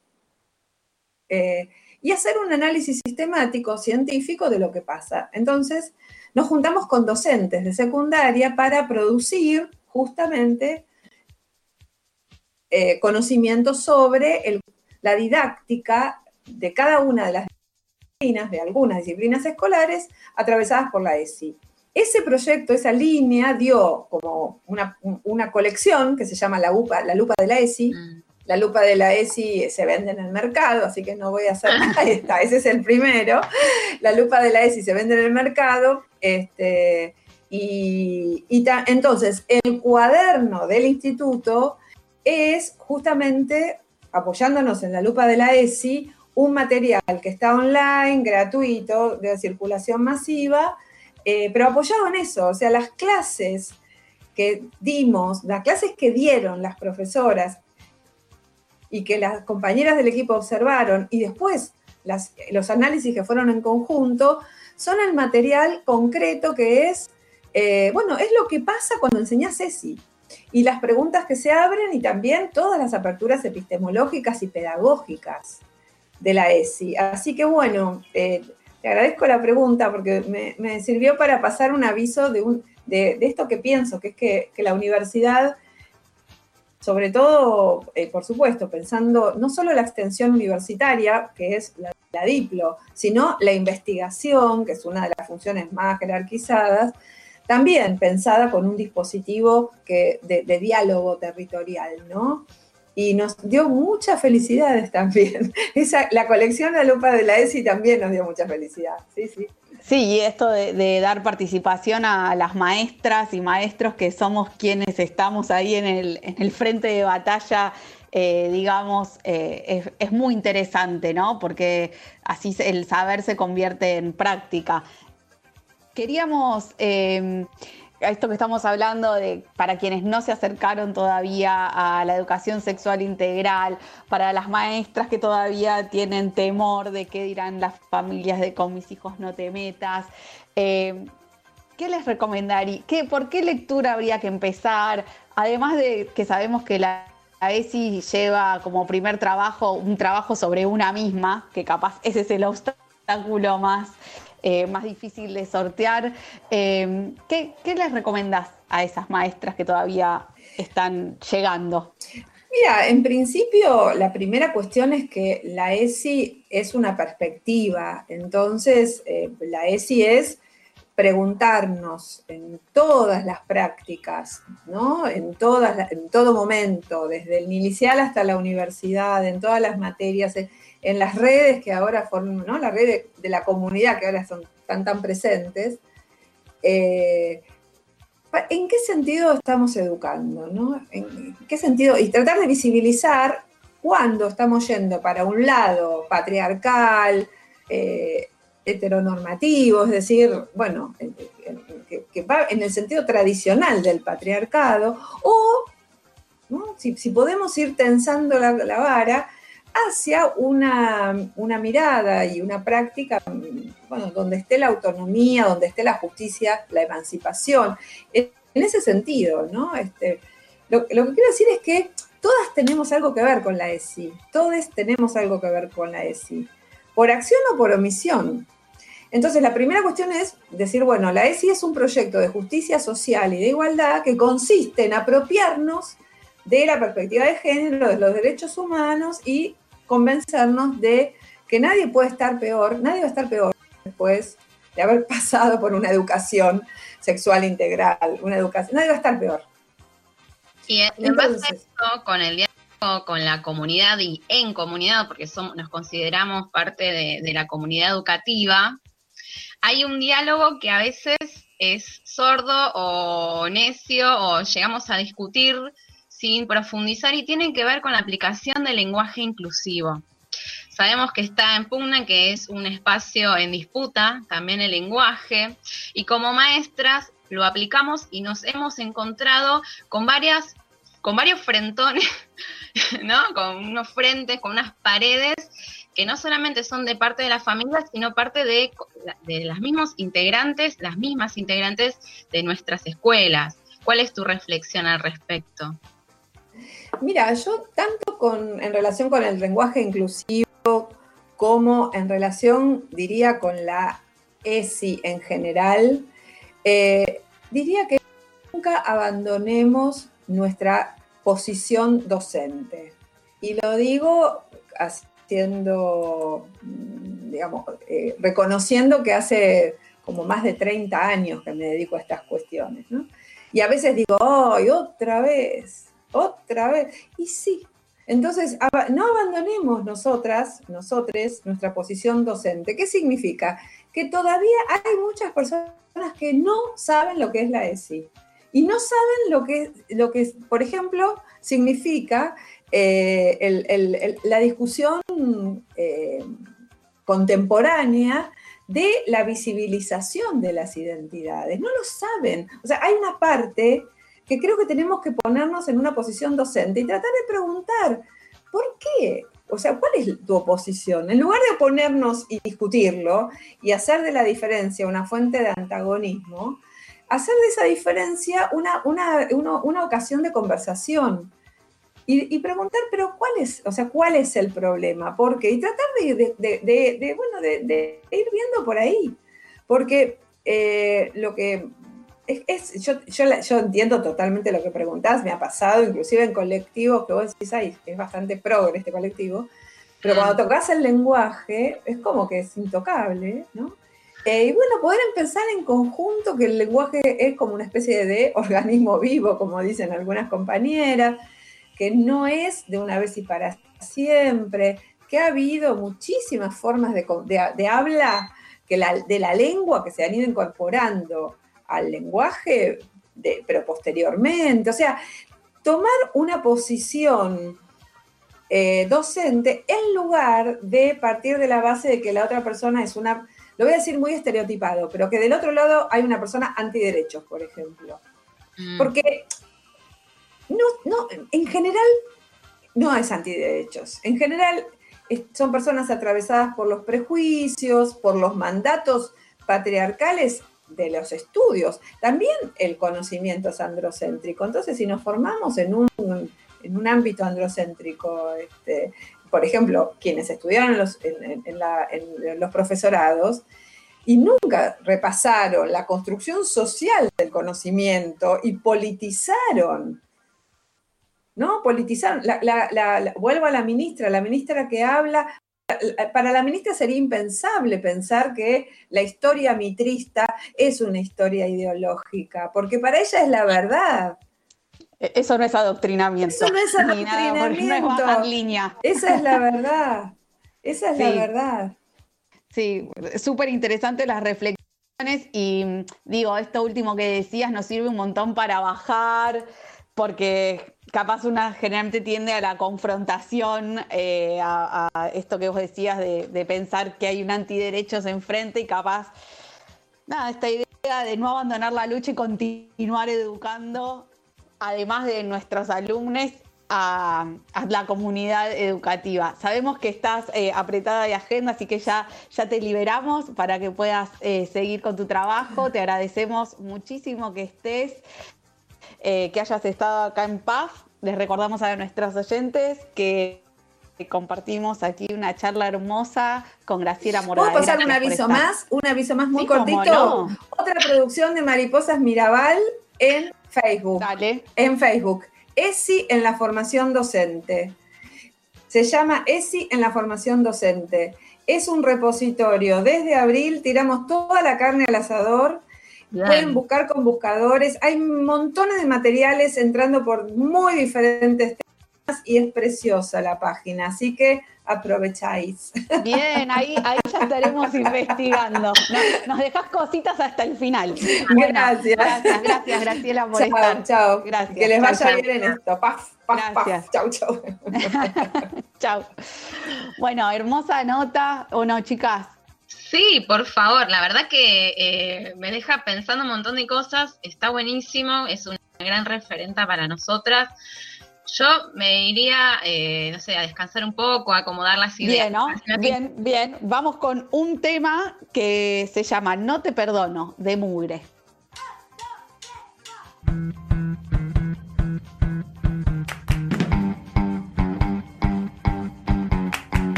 eh, y hacer un análisis sistemático, científico de lo que pasa. Entonces, nos juntamos con docentes de secundaria para producir justamente eh, conocimientos sobre la didáctica de cada una de las disciplinas, de algunas disciplinas escolares, atravesadas por la ESI. Ese proyecto, esa línea, dio como una, colección que se llama la, la lupa de la ESI, mm. La lupa de la ESI se vende en el mercado, así que no voy a hacer. Está, ese es el primero. La lupa de la ESI se vende en el mercado. Este, y, entonces, el cuaderno del instituto es justamente, apoyándonos en la lupa de la ESI, un material que está online, gratuito, de circulación masiva, eh, pero apoyado en eso. O sea, las clases que dimos, las clases que dieron las profesoras y que las compañeras del equipo observaron y después los análisis que fueron en conjunto son el material concreto que es, eh, bueno, es lo que pasa cuando enseñas ESI y las preguntas que se abren y también todas las aperturas epistemológicas y pedagógicas de la ESI. Así que bueno, eh, te agradezco la pregunta porque me, sirvió para pasar un aviso de, un, de, esto que pienso, que es que, que la universidad sobre todo, eh, por supuesto, pensando no solo la extensión universitaria, que es la, DIPLO, sino la investigación, que es una de las funciones más jerarquizadas, también pensada con un dispositivo que, de, diálogo territorial, ¿no? y nos dio muchas felicidades también. Esa, la colección de lupa de la ESI también nos dio mucha felicidad. Sí, sí. Sí, y esto de, dar participación a las maestras y maestros que somos quienes estamos ahí en el frente de batalla, eh, digamos, eh, es, muy interesante, ¿no? Porque así el saber se convierte en práctica. Queríamos... Eh, esto que estamos hablando de para quienes no se acercaron todavía a la educación sexual integral, para las maestras que todavía tienen temor de qué dirán las familias de con mis hijos no te metas. Eh, ¿Qué les recomendaría? ¿Qué, ¿Por qué lectura habría que empezar? Además de que sabemos que la ESI lleva como primer trabajo un trabajo sobre una misma, que capaz ese es el obstáculo más eh, más difícil de sortear. Eh, ¿qué, les recomendás a esas maestras que todavía están llegando? Mira, en principio la primera cuestión es que la ESI es una perspectiva, entonces eh, la ESI es preguntarnos en todas las prácticas, ¿no? en, todas, en todo momento, desde el inicial hasta la universidad, en todas las materias, en las redes que ahora forman, ¿no? La red de, la comunidad que ahora son tan, tan presentes. Eh, ¿En qué sentido estamos educando? ¿no? ¿En qué sentido? Y tratar de visibilizar cuándo estamos yendo para un lado patriarcal, eh, heteronormativo, es decir, bueno, que, va en el sentido tradicional del patriarcado, o si, podemos ir tensando la, vara hacia una, mirada y una práctica, bueno, donde esté la autonomía, donde esté la justicia, la emancipación. En, ese sentido, ¿no? Este, lo, que quiero decir es que todas tenemos algo que ver con la ESI, todos tenemos algo que ver con la ESI, por acción o por omisión. Entonces, la primera cuestión es decir, bueno, la ESI es un proyecto de justicia social y de igualdad que consiste en apropiarnos de la perspectiva de género, de los derechos humanos y convencernos de que nadie puede estar peor, nadie va a estar peor después de haber pasado por una educación sexual integral, una educación, nadie va a estar peor. Y en base a con el diálogo con la comunidad y en comunidad, porque somos, nos consideramos parte de, de la comunidad educativa, hay un diálogo que a veces es sordo o necio o llegamos a discutir sin profundizar y tiene que ver con la aplicación del lenguaje inclusivo. Sabemos que está en pugna, que es un espacio en disputa, también el lenguaje, y como maestras lo aplicamos y nos hemos encontrado con varias, con varios frentones, ¿no? Con unos frentes, con unas paredes que no solamente son de parte de la familia, sino parte de, las mismos integrantes, las mismas integrantes de nuestras escuelas. ¿Cuál es tu reflexión al respecto? Mira, yo tanto con, en relación con el lenguaje inclusivo como en relación, diría, con la ESI en general, eh, diría que nunca abandonemos nuestra posición docente. Y lo digo haciendo, digamos, eh, reconociendo que hace como más de 30 años que me dedico a estas cuestiones. ¿no? Y a veces digo, ¡ay, otra v! otra vez. Y sí. Entonces, no abandonemos nosotras, nosotres, nuestra posición docente. ¿Qué significa? Que todavía hay muchas personas que no saben lo que es la ESI. Y no saben lo que, lo que por ejemplo, significa eh, la discusión eh, contemporánea de la visibilización de las identidades. No lo saben. O sea, hay una parte que creo que tenemos que ponernos en una posición docente y tratar de preguntar, ¿por qué? O sea, ¿cuál es tu oposición? En lugar de ponernos y discutirlo y hacer de la diferencia una fuente de antagonismo, hacer de esa diferencia una, una, ocasión de conversación. Y, preguntar, pero ¿cuál es, o sea, cuál es el problema? ¿Por qué? Y tratar de, bueno, de, ir viendo por ahí. Porque eh, lo que es, yo, yo, entiendo totalmente lo que preguntás, me ha pasado, inclusive en colectivos que vos decís, ay, es bastante progre este colectivo, pero cuando tocas el lenguaje es como que es intocable, ¿no? Eh, y bueno, poder pensar en conjunto que el lenguaje es como una especie de organismo vivo, como dicen algunas compañeras, que no es de una vez y para siempre, que ha habido muchísimas formas de, de habla que de la lengua que se han ido incorporando al lenguaje, pero posteriormente. O sea, tomar una posición eh, docente en lugar de partir de la base de que la otra persona es una, lo voy a decir muy estereotipado, pero que del otro lado hay una persona antiderechos, por ejemplo. Mm. Porque no, no, en general no es antiderechos. En general son personas atravesadas por los prejuicios, por los mandatos patriarcales de los estudios. También el conocimiento es androcéntrico. Entonces, si nos formamos en un, en un ámbito androcéntrico, este, por ejemplo, quienes estudiaron los, en, los profesorados, y nunca repasaron la construcción social del conocimiento y politizaron ¿no? Politizaron. vuelvo a la ministra, la ministra que habla, para la ministra sería impensable pensar que la historia mitrista es una historia ideológica, porque para ella es la verdad. E, eso no es adoctrinamiento. Eso no es adoctrinamiento. no es línea. Esa es la verdad. Esa es la verdad. Sí, súper interesante las reflexiones y digo, esto último que decías nos sirve un montón para bajar, porque capaz una generalmente tiende a la confrontación, eh, a, esto que vos decías de, pensar que hay un antiderechos enfrente y capaz, nada, esta idea de no abandonar la lucha y continuar educando, además de nuestros alumnos, a, la comunidad educativa. Sabemos que estás eh, apretada de agenda, así que ya, ya te liberamos para que puedas eh, seguir con tu trabajo. Te agradecemos muchísimo que estés. Eh, que hayas estado acá en PAF. Les recordamos a nuestros oyentes que compartimos aquí una charla hermosa con Graciela Morales. ¿Puedo pasar un aviso más? Un aviso más muy cortito. Otra producción de Mariposas Mirabal en Facebook. Dale. En Facebook. ESI en la formación docente. Se llama ESI en la formación docente. Es un repositorio. Desde abril tiramos toda la carne al asador Pueden buscar con buscadores. Hay montones de materiales entrando por muy diferentes temas y es preciosa la página. Así que aprovecháis. Bien, ahí, ahí ya estaremos investigando. Nos, dejas cositas hasta el final. gracias. Gracias, gracias, Graciela, por chao, Chao, Gracias. Que les vaya bien en esto. Paf, paf, paf. Chao, chao. chao. Bueno, hermosa nota, ¿o no, chicas? Sí, por favor, la verdad que eh, me deja pensando un montón de cosas, está buenísimo, es una gran referente para nosotras. Yo me iría, eh, no sé, a descansar un poco, a acomodar las ideas. Bien, ¿no? Bien, bien. Vamos con un tema que se llama No te perdono, de Mugre.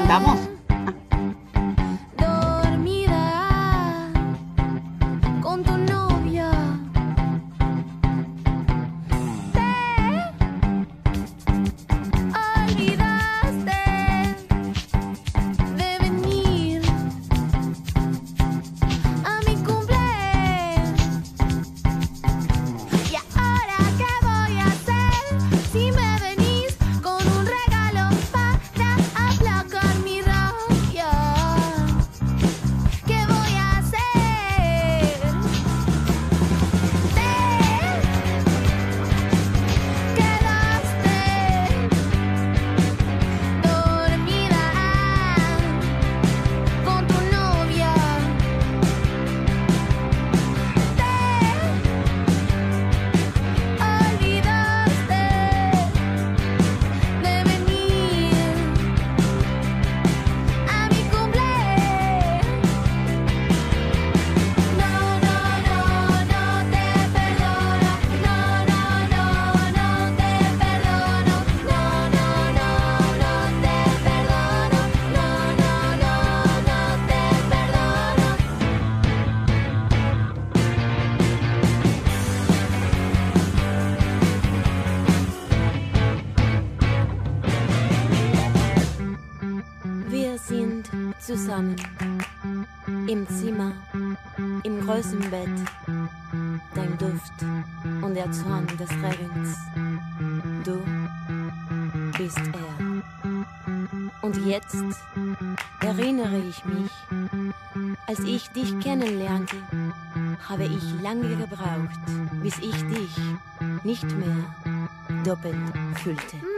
Venís zusammen. Im Zimmer, im großen Bett, dein Duft und der Zorn des Regens. Du bist er. Und jetzt erinnere ich mich, als ich dich kennenlernte, habe ich lange gebraucht, bis ich dich nicht mehr doppelt fühlte.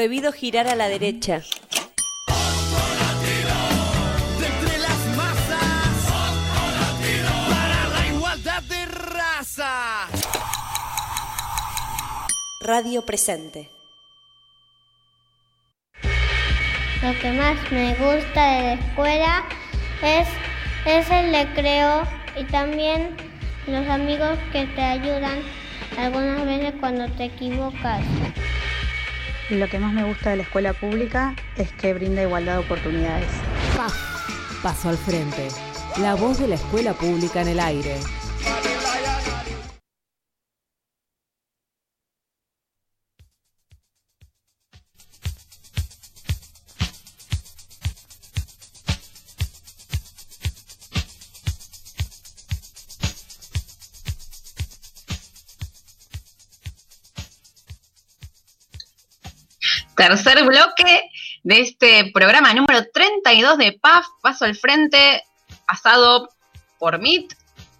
Prohibido girar a la derecha. entre las masas para la igualdad de raza. Radio presente. Lo que más me gusta de la escuela es, es el recreo y también los amigos que te ayudan algunas veces cuando te equivocas. Lo que más me gusta de la escuela pública es que brinda igualdad de oportunidades. Paso al frente. La voz de la escuela pública en el aire. Tercer bloque de este programa número 32 de PAF, Paso al Frente, pasado por MIT,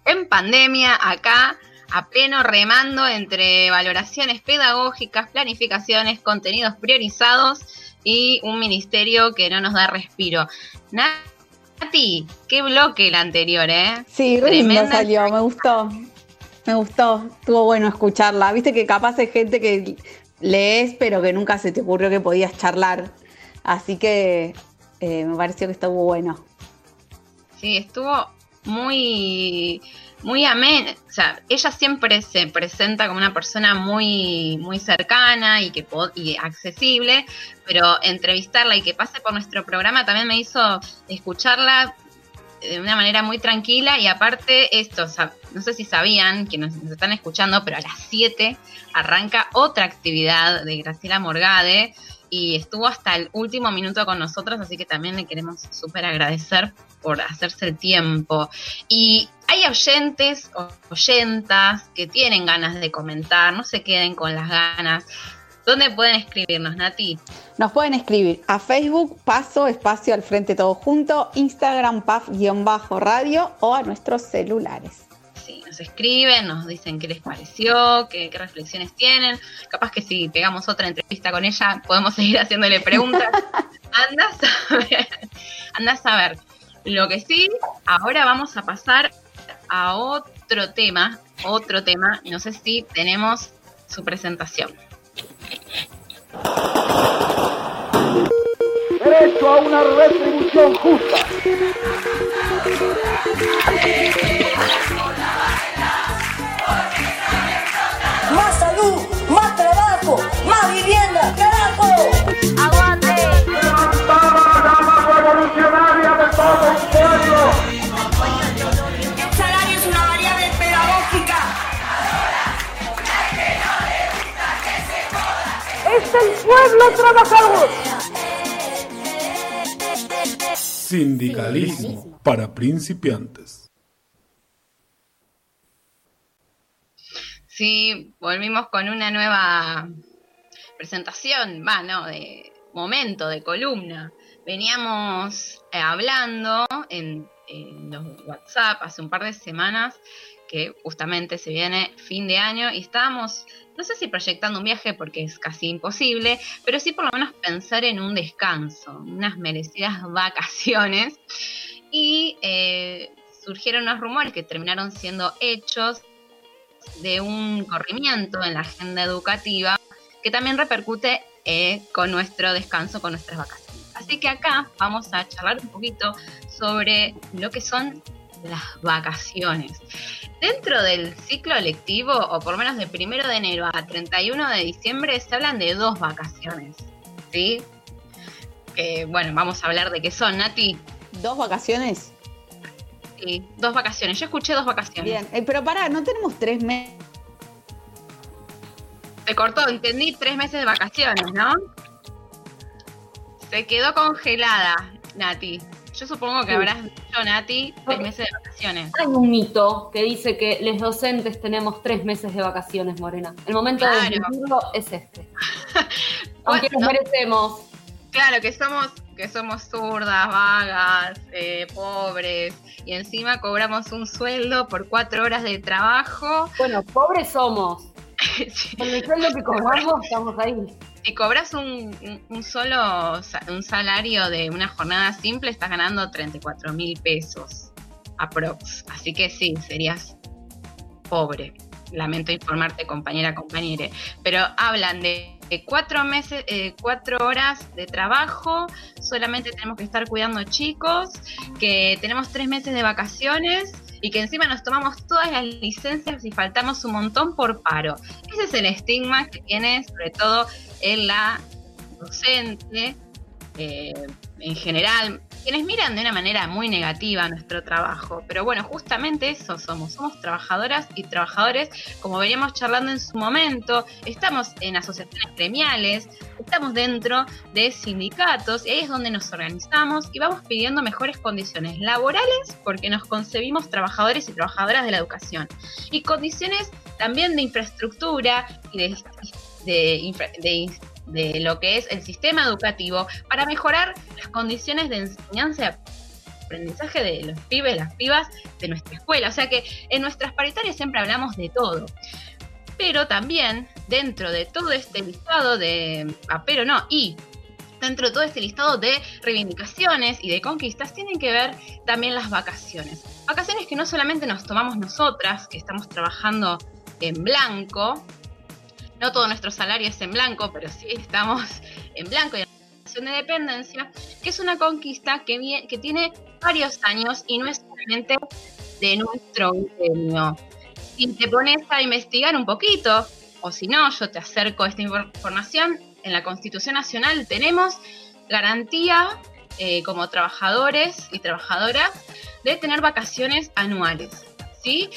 en pandemia, acá a pleno remando entre valoraciones pedagógicas, planificaciones, contenidos priorizados y un ministerio que no nos da respiro. Nati, qué bloque el anterior, ¿eh? Sí, Tremenda salió, me gustó. Me gustó, estuvo bueno escucharla. Viste que capaz hay gente que lees, pero que nunca se te ocurrió que podías charlar. Así que eh, me pareció que estuvo bueno. Sí, estuvo muy, muy amén. O sea, ella siempre se presenta como una persona muy, muy cercana y que y accesible, pero entrevistarla y que pase por nuestro programa también me hizo escucharla de una manera muy tranquila y aparte esto, no sé si sabían que nos, están escuchando, pero a las 7 arranca otra actividad de Graciela Morgade y estuvo hasta el último minuto con nosotros, así que también le queremos súper agradecer por hacerse el tiempo. Y hay oyentes oyentas que tienen ganas de comentar, no se queden con las ganas. ¿Dónde pueden escribirnos, Nati? Nos pueden escribir a Facebook, Paso, Espacio al Frente Todo Junto, Instagram, PAF-radio o a nuestros celulares. Sí, nos escriben, nos dicen qué les pareció, qué, qué reflexiones tienen. Capaz que si pegamos otra entrevista con ella, podemos seguir haciéndole preguntas. Anda a saber. Anda a saber. Lo que sí, ahora vamos a pasar a otro tema. Otro tema. No sé si tenemos su presentación. Derecho a una retribución justa. Más salud, más trabajo, más vivienda, carajo. Es el pueblo trabajador. Sindicalismo para principiantes. Sí, volvimos con una nueva presentación, va, no, de momento, de columna. Veníamos eh, hablando en, en los WhatsApp hace un par de semanas que justamente se viene fin de año y estábamos, no sé si proyectando un viaje porque es casi imposible, pero sí por lo menos pensar en un descanso, unas merecidas vacaciones. Y eh, surgieron unos rumores que terminaron siendo hechos de un corrimiento en la agenda educativa que también repercute eh, con nuestro descanso, con nuestras vacaciones. Así que acá vamos a charlar un poquito sobre lo que son las vacaciones. Dentro del ciclo lectivo, o por lo menos de primero de enero a 31 de diciembre, se hablan de dos vacaciones. ¿Sí? Que bueno, vamos a hablar de qué son, Nati. ¿Dos vacaciones? Sí, dos vacaciones. Yo escuché dos vacaciones. Bien, eh, pero pará, no tenemos tres meses. Se cortó, entendí tres meses de vacaciones, ¿no? Se quedó congelada, Nati. Yo supongo que Sí. habrás dicho, Nati, tres meses de vacaciones. Hay un mito que dice que los docentes tenemos tres meses de vacaciones, Morena. El momento de desmentirlo es este. Aunque nos no. merecemos. Claro, que somos, que somos zurdas, vagas, eh, pobres, y encima cobramos un sueldo por cuatro horas de trabajo. Bueno, pobres somos. Con el sueldo que cobramos estamos ahí. Si cobras un, solo un salario de una jornada simple, estás ganando 34 mil pesos aprox. Así que sí, serías pobre. Lamento informarte, compañera, compañere. Pero hablan de cuatro meses, eh, cuatro horas de trabajo, solamente tenemos que estar cuidando chicos, que tenemos tres meses de vacaciones y que encima nos tomamos todas las licencias y faltamos un montón por paro. Ese es el estigma que tiene sobre todo en la docente, eh, en general, quienes miran de una manera muy negativa nuestro trabajo. Pero bueno, justamente eso somos, somos trabajadoras y trabajadores, como veníamos charlando en su momento, estamos en asociaciones gremiales, estamos dentro de sindicatos, y ahí es donde nos organizamos y vamos pidiendo mejores condiciones laborales porque nos concebimos trabajadores y trabajadoras de la educación. Y condiciones también de infraestructura y de, de, de lo que es el sistema educativo para mejorar las condiciones de enseñanza aprendizaje de los pibes, las pibas de nuestra escuela. O sea que en nuestras paritarias siempre hablamos de todo. Pero también dentro de todo este listado de... Ah, pero no, y dentro de todo este listado de reivindicaciones y de conquistas tienen que ver también las vacaciones. Vacaciones que no solamente nos tomamos nosotras, que estamos trabajando en blanco, no todo nuestro salario es en blanco, pero sí estamos en blanco y en relación de dependencia, que es una conquista que, vie- que tiene varios años y no es solamente de nuestro gremio. Si te pones a investigar un poquito, o si no, yo te acerco esta infor- información, en la Constitución Nacional tenemos garantía eh, como trabajadores y trabajadoras de tener vacaciones anuales. ¿Sí?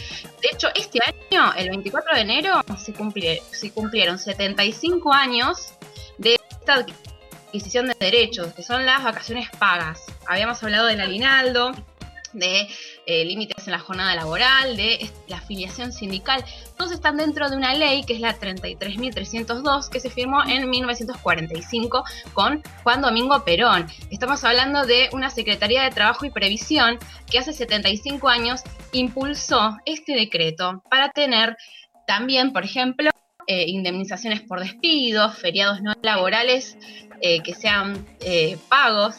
De hecho, este año, el 24 de enero, se, se cumplieron 75 años de esta adquisición de derechos, que son las vacaciones pagas. Habíamos hablado del aguinaldo, de eh, límites en la jornada laboral, de la afiliación sindical. Todos están dentro de una ley que es la 33.302 que se firmó en 1945 con Juan Domingo Perón. Estamos hablando de una Secretaría de Trabajo y Previsión que hace 75 años impulsó este decreto para tener también, por ejemplo, eh, indemnizaciones por despidos, feriados no laborales eh, que sean eh, pagos,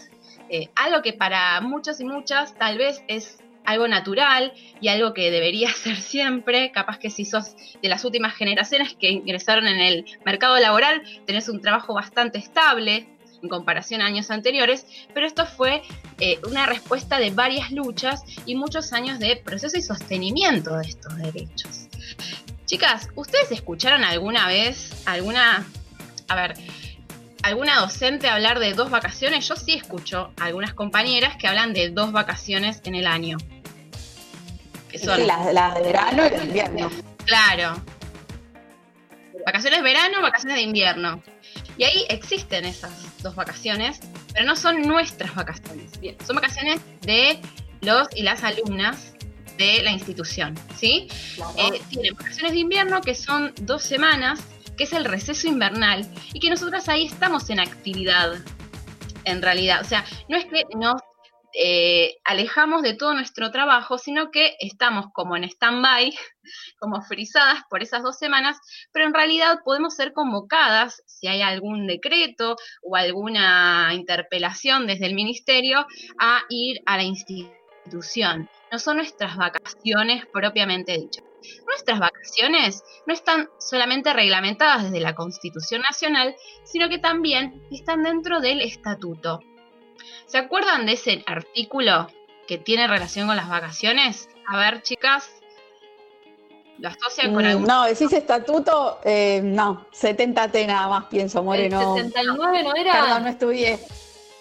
algo que para muchos y muchas tal vez es algo natural y algo que debería ser siempre, capaz que si sos de las últimas generaciones que ingresaron en el mercado laboral, tenés un trabajo bastante estable en comparación a años anteriores, pero esto fue eh, una respuesta de varias luchas y muchos años de proceso y sostenimiento de estos derechos. Chicas, ¿ustedes escucharon alguna vez alguna, a ver, alguna docente hablar de dos vacaciones? Yo sí escucho a algunas compañeras que hablan de dos vacaciones en el año. Que son, Sí, las, las de verano y las de invierno. claro, vacaciones de verano, vacaciones de invierno. Y ahí existen esas dos vacaciones, pero no son nuestras vacaciones. Son vacaciones de los y las alumnas de la institución, ¿sí? Eh, tienen vacaciones de invierno que son dos semanas, que es el receso invernal, y que nosotras ahí estamos en actividad, en realidad. O sea, no es que nos eh, alejamos de todo nuestro trabajo, sino que estamos como en stand-by, como frisadas por esas dos semanas, pero en realidad podemos ser convocadas si hay algún decreto o alguna interpelación desde el ministerio a ir a la institución. No son nuestras vacaciones propiamente dichas. Nuestras vacaciones no están solamente reglamentadas desde la Constitución Nacional, sino que también están dentro del estatuto. ¿Se acuerdan de ese artículo que tiene relación con las vacaciones? A ver, chicas, ¿lo asocian con mm, algún... No, decís estatuto, eh, no, 70T nada más pienso, Moreno. ¿El 69 no era? Perdón, no estudié.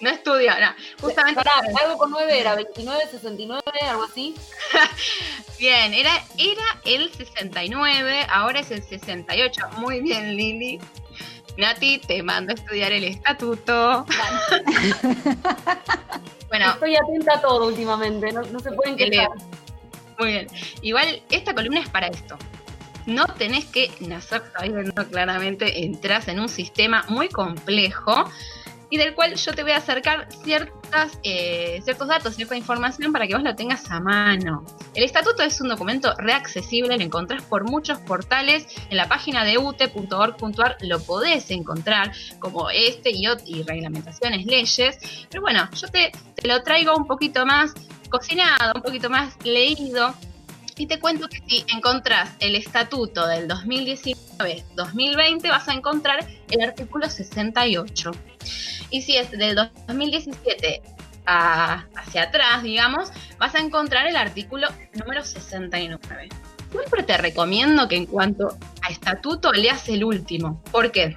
No estudió, no. Justamente. algo con 9 era 29, 69, algo así. bien, era, era el 69, ahora es el 68. Muy bien, Lili. Nati, te mando a estudiar el estatuto. bueno. Estoy atenta a todo últimamente, no, se pueden quedar. Muy bien. Igual, esta columna es para esto. No tenés que nacer sabiendo claramente, entras en un sistema muy complejo y del cual yo te voy a acercar ciertas, eh, ciertos datos, cierta información para que vos lo tengas a mano. El estatuto es un documento reaccesible, lo encontrás por muchos portales, en la página de ute.org.ar lo podés encontrar, como este y, y reglamentaciones, leyes, pero bueno, yo te, te lo traigo un poquito más cocinado, un poquito más leído, y te cuento que si encontrás el estatuto del 2019-2020, vas a encontrar el artículo 68. Y si es del 2017 hacia atrás, digamos, vas a encontrar el artículo número 69. Siempre te recomiendo que en cuanto a estatuto leas el último. ¿Por qué?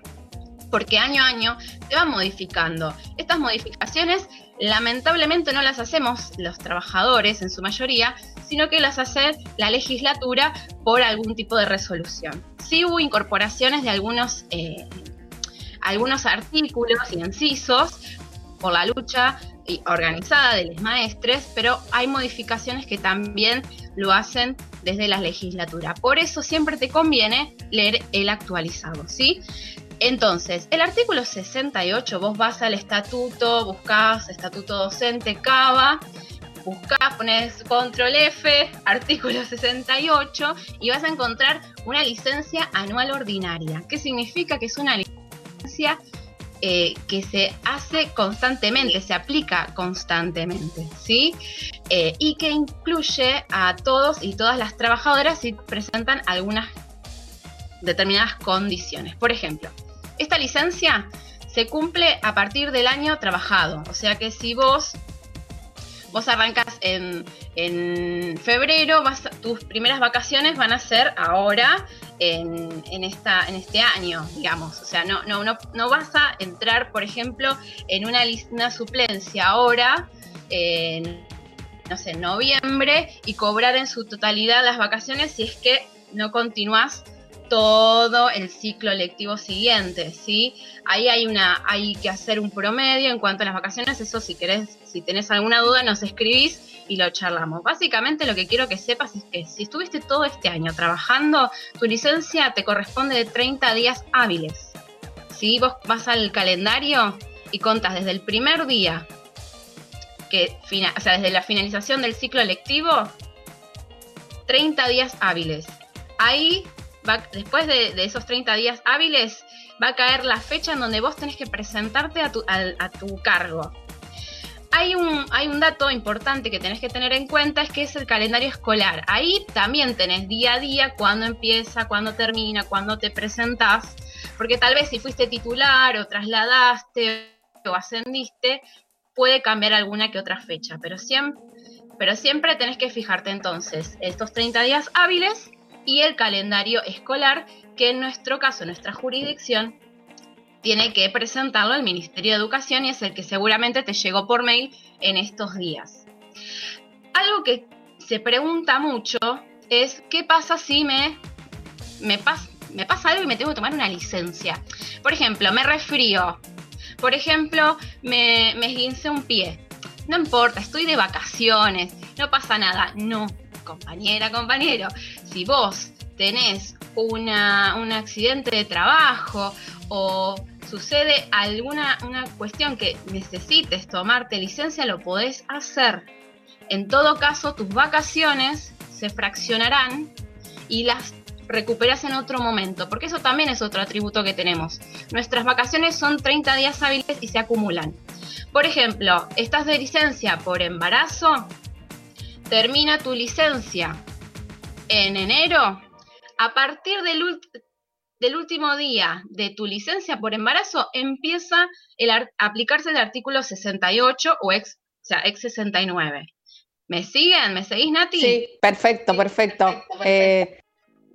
Porque año a año se va modificando. Estas modificaciones lamentablemente no las hacemos los trabajadores en su mayoría, sino que las hace la legislatura por algún tipo de resolución. Sí hubo incorporaciones de algunos, eh, algunos artículos y incisos por la lucha organizada de los maestres, pero hay modificaciones que también lo hacen desde la legislatura. Por eso siempre te conviene leer el actualizado, ¿sí? Entonces, el artículo 68, vos vas al estatuto, buscás estatuto docente, CABA, buscás, pones control F, artículo 68, y vas a encontrar una licencia anual ordinaria. ¿Qué significa? Que es una licencia eh, que se hace constantemente, se aplica constantemente, ¿sí? Eh, y que incluye a todos y todas las trabajadoras si presentan algunas determinadas condiciones. Por ejemplo, esta licencia se cumple a partir del año trabajado. O sea que si vos, vos arrancas en, febrero, tus primeras vacaciones van a ser ahora en, esta, en este año, digamos. O sea, no, no, no, vas a entrar, por ejemplo, en una, una suplencia ahora, en, no sé, noviembre, y cobrar en su totalidad las vacaciones si es que no continúas todo el ciclo lectivo siguiente, ¿sí? Ahí hay una, hay que hacer un promedio en cuanto a las vacaciones, eso si querés, si tenés alguna duda, nos escribís y lo charlamos. Básicamente lo que quiero que sepas es que si estuviste todo este año trabajando, tu licencia te corresponde de 30 días hábiles. Si vos vas al calendario y contas desde el primer día, que, o sea, desde la finalización del ciclo lectivo, 30 días hábiles. Ahí después de, esos 30 días hábiles, va a caer la fecha en donde vos tenés que presentarte a tu, cargo. Hay un, hay un, dato importante que tenés que tener en cuenta, es que es el calendario escolar. Ahí también tenés día a día cuándo empieza, cuándo termina, cuándo te presentás, porque tal vez si fuiste titular o trasladaste o ascendiste, puede cambiar alguna que otra fecha, pero siempre, pero siempre tenés que fijarte entonces estos 30 días hábiles y el calendario escolar, que en nuestro caso, nuestra jurisdicción, tiene que presentarlo al Ministerio de Educación y es el que seguramente te llegó por mail en estos días. Algo que se pregunta mucho es qué pasa si me, me, me pasa algo y me tengo que tomar una licencia. Por ejemplo, me resfrío. Por ejemplo, me, me esguince un pie. No importa, estoy de vacaciones, no pasa nada. No, compañera, compañero, si vos tenés una, un accidente de trabajo o sucede alguna una cuestión que necesites tomarte licencia, lo podés hacer. En todo caso, tus vacaciones se fraccionarán y las recuperas en otro momento, porque eso también es otro atributo que tenemos. Nuestras vacaciones son 30 días hábiles y se acumulan. Por ejemplo, estás de licencia por embarazo, termina tu licencia en enero, a partir del, del último día de tu licencia por embarazo empieza el a aplicarse el artículo 68 o ex, o sea, ex 69. ¿Me siguen? ¿Me seguís, Nati? Sí, perfecto, perfecto. Eh,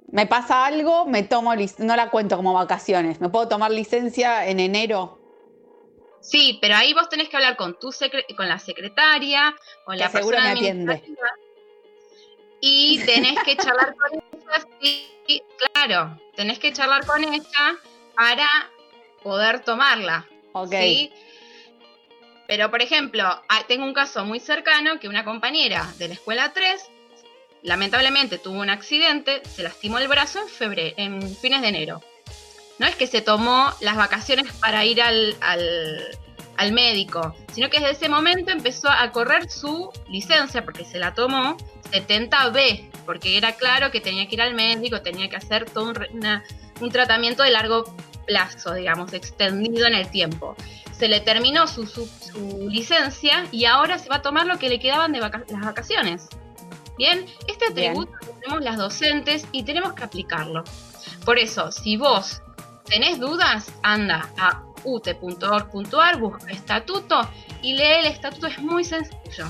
me pasa algo, me tomo, no la cuento como vacaciones. ¿Me puedo tomar licencia en enero? Sí, pero ahí vos tenés que hablar con tu con la secretaria, con Que la persona administrativa, y tenés que charlar con ella, sí, claro, tenés que charlar con ella para poder tomarla. Ok. ¿sí? Pero, por ejemplo, ah, tengo un caso muy cercano que una compañera de la escuela 3 lamentablemente tuvo un accidente, se lastimó el brazo en febrero, en fines de enero. No es que se tomó las vacaciones para ir al, al- al médico, sino que desde ese momento empezó a correr su licencia, porque se la tomó 70B, porque era claro que tenía que ir al médico, tenía que hacer todo un, una- un tratamiento de largo plazo, digamos, extendido en el tiempo. Se le terminó su, su- su licencia y ahora se va a tomar lo que le quedaban de vaca- las vacaciones. Bien, este atributo tenemos las docentes y tenemos que aplicarlo. Por eso, si vos tenés dudas, anda a ute.org.ar, busca estatuto y lee el estatuto, es muy sencillo.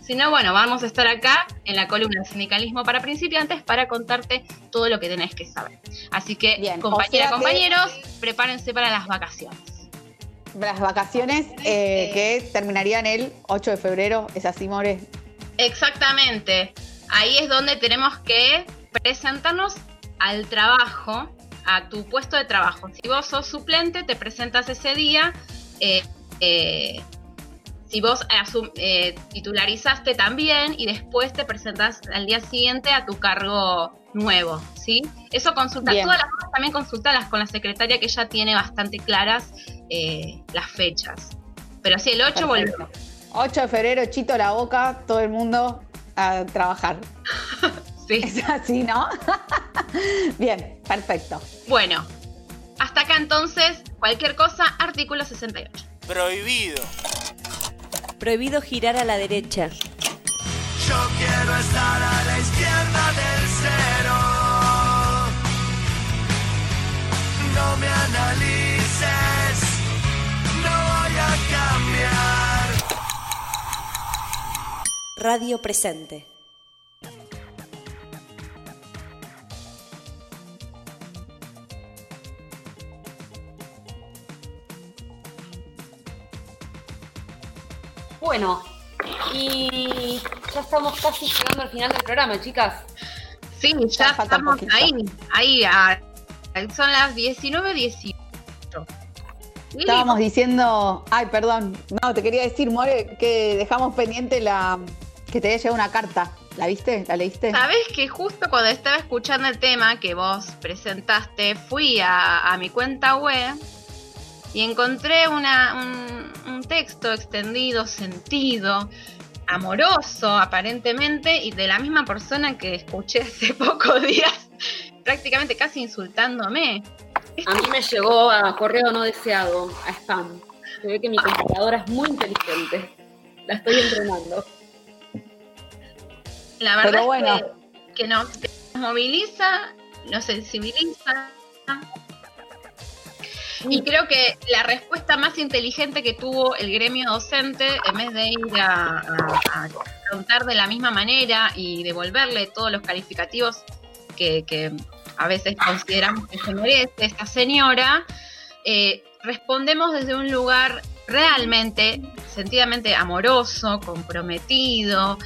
Si no, bueno, vamos a estar acá en la columna Sindicalismo para principiantes para contarte todo lo que tenés que saber. Así que, Bien, o compañeras, sea que- compañeros, prepárense para las vacaciones. Las vacaciones eh, que terminarían el 8 de febrero, es así, More. Exactamente. Ahí es donde tenemos que presentarnos al trabajo, a tu puesto de trabajo. Si vos sos suplente, te presentas ese día. eh, eh, si vos eh, titularizaste también y después te presentas al día siguiente a tu cargo nuevo, ¿sí? Eso consulta, Bien. todas las cosas también consultalas con la secretaria que ya tiene bastante claras las fechas. Pero sí, el 8 Perfecto. volvemos. 8 de febrero, chito la boca, todo el mundo a trabajar. Sí. Es así, ¿no? Bien, perfecto. Bueno, hasta acá entonces, cualquier cosa, artículo 68. Prohibido. Prohibido girar a la derecha. Yo quiero estar a la izquierda del cero. No me analices, no voy a cambiar. Radio presente. Bueno, y ya estamos casi llegando al final del programa, chicas. Sí, ya, falta estamos poquito. ahí, ahí, a- son las 19.18. Lili, Estábamos diciendo, ay, perdón, no, te quería decir, More, que dejamos pendiente la que te había llegado una carta. ¿La viste? ¿La leíste? Sabés que justo cuando estaba escuchando el tema que vos presentaste, fui a, a mi cuenta web y encontré una, un, un texto extendido, sentido, amoroso aparentemente, y de la misma persona que escuché hace pocos días, prácticamente casi insultándome. A mí me llegó a correo no deseado, a spam. Se ve que mi computadora es muy inteligente. La estoy entrenando. La verdad Pero bueno. es que, que nos moviliza, nos sensibiliza. Y creo que la respuesta más inteligente que tuvo el gremio docente, en vez de ir a, a, a preguntar de la misma manera y devolverle todos los calificativos que, que a veces consideramos que se merece esta señora, eh, respondemos desde un lugar realmente, sentidamente amoroso, comprometido,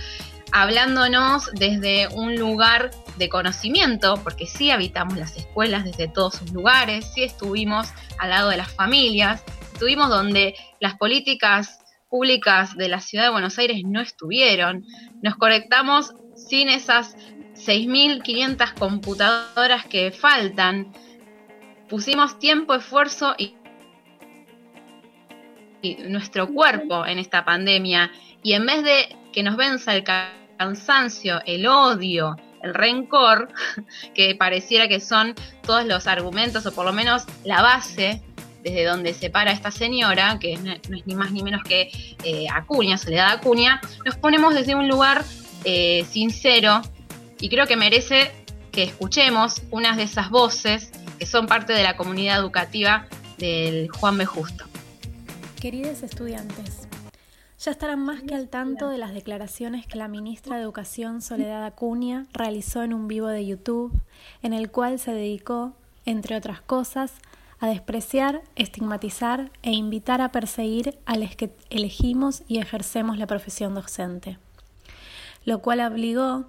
hablándonos desde un lugar de conocimiento, porque sí habitamos las escuelas desde todos sus lugares, sí estuvimos al lado de las familias, estuvimos donde las políticas públicas de la ciudad de Buenos Aires no estuvieron, nos conectamos sin esas 6.500 computadoras que faltan, pusimos tiempo, esfuerzo y nuestro cuerpo en esta pandemia y en vez de que nos venza el cansancio, el odio, el rencor, que pareciera que son todos los argumentos o por lo menos la base desde donde se para esta señora, que no, es ni más ni menos que eh, Acuña, Soledad Acuña, nos ponemos desde un lugar eh, sincero y creo que merece que escuchemos unas de esas voces que son parte de la comunidad educativa del Juan B. Justo. Queridos estudiantes, ya estarán más que al tanto de las declaraciones que la ministra de Educación Soledad Acuña realizó en un vivo de YouTube, en el cual se dedicó, entre otras cosas, a despreciar, estigmatizar e invitar a perseguir a los que elegimos y ejercemos la profesión docente, lo cual obligó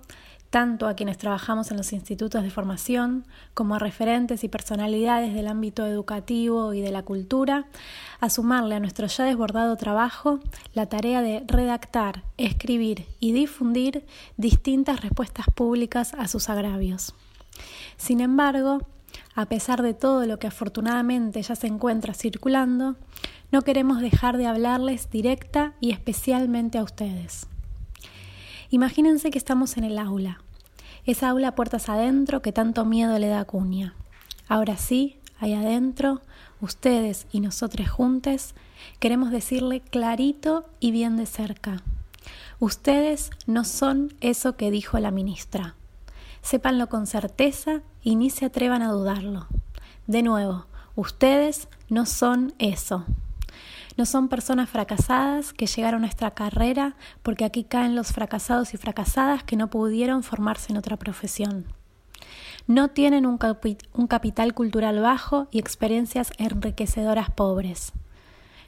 tanto a quienes trabajamos en los institutos de formación como a referentes y personalidades del ámbito educativo y de la cultura, a sumarle a nuestro ya desbordado trabajo la tarea de redactar, escribir y difundir distintas respuestas públicas a sus agravios. Sin embargo, a pesar de todo lo que afortunadamente ya se encuentra circulando, no queremos dejar de hablarles directa y especialmente a ustedes. Imagínense que estamos en el aula, esa aula puertas adentro que tanto miedo le da a Cuña. Ahora sí, ahí adentro, ustedes y nosotros juntos, queremos decirle clarito y bien de cerca. Ustedes no son eso que dijo la ministra. Sépanlo con certeza y ni se atrevan a dudarlo. De nuevo, ustedes no son eso. No son personas fracasadas que llegaron a nuestra carrera porque aquí caen los fracasados y fracasadas que no pudieron formarse en otra profesión. No tienen un, un capital cultural bajo y experiencias enriquecedoras pobres.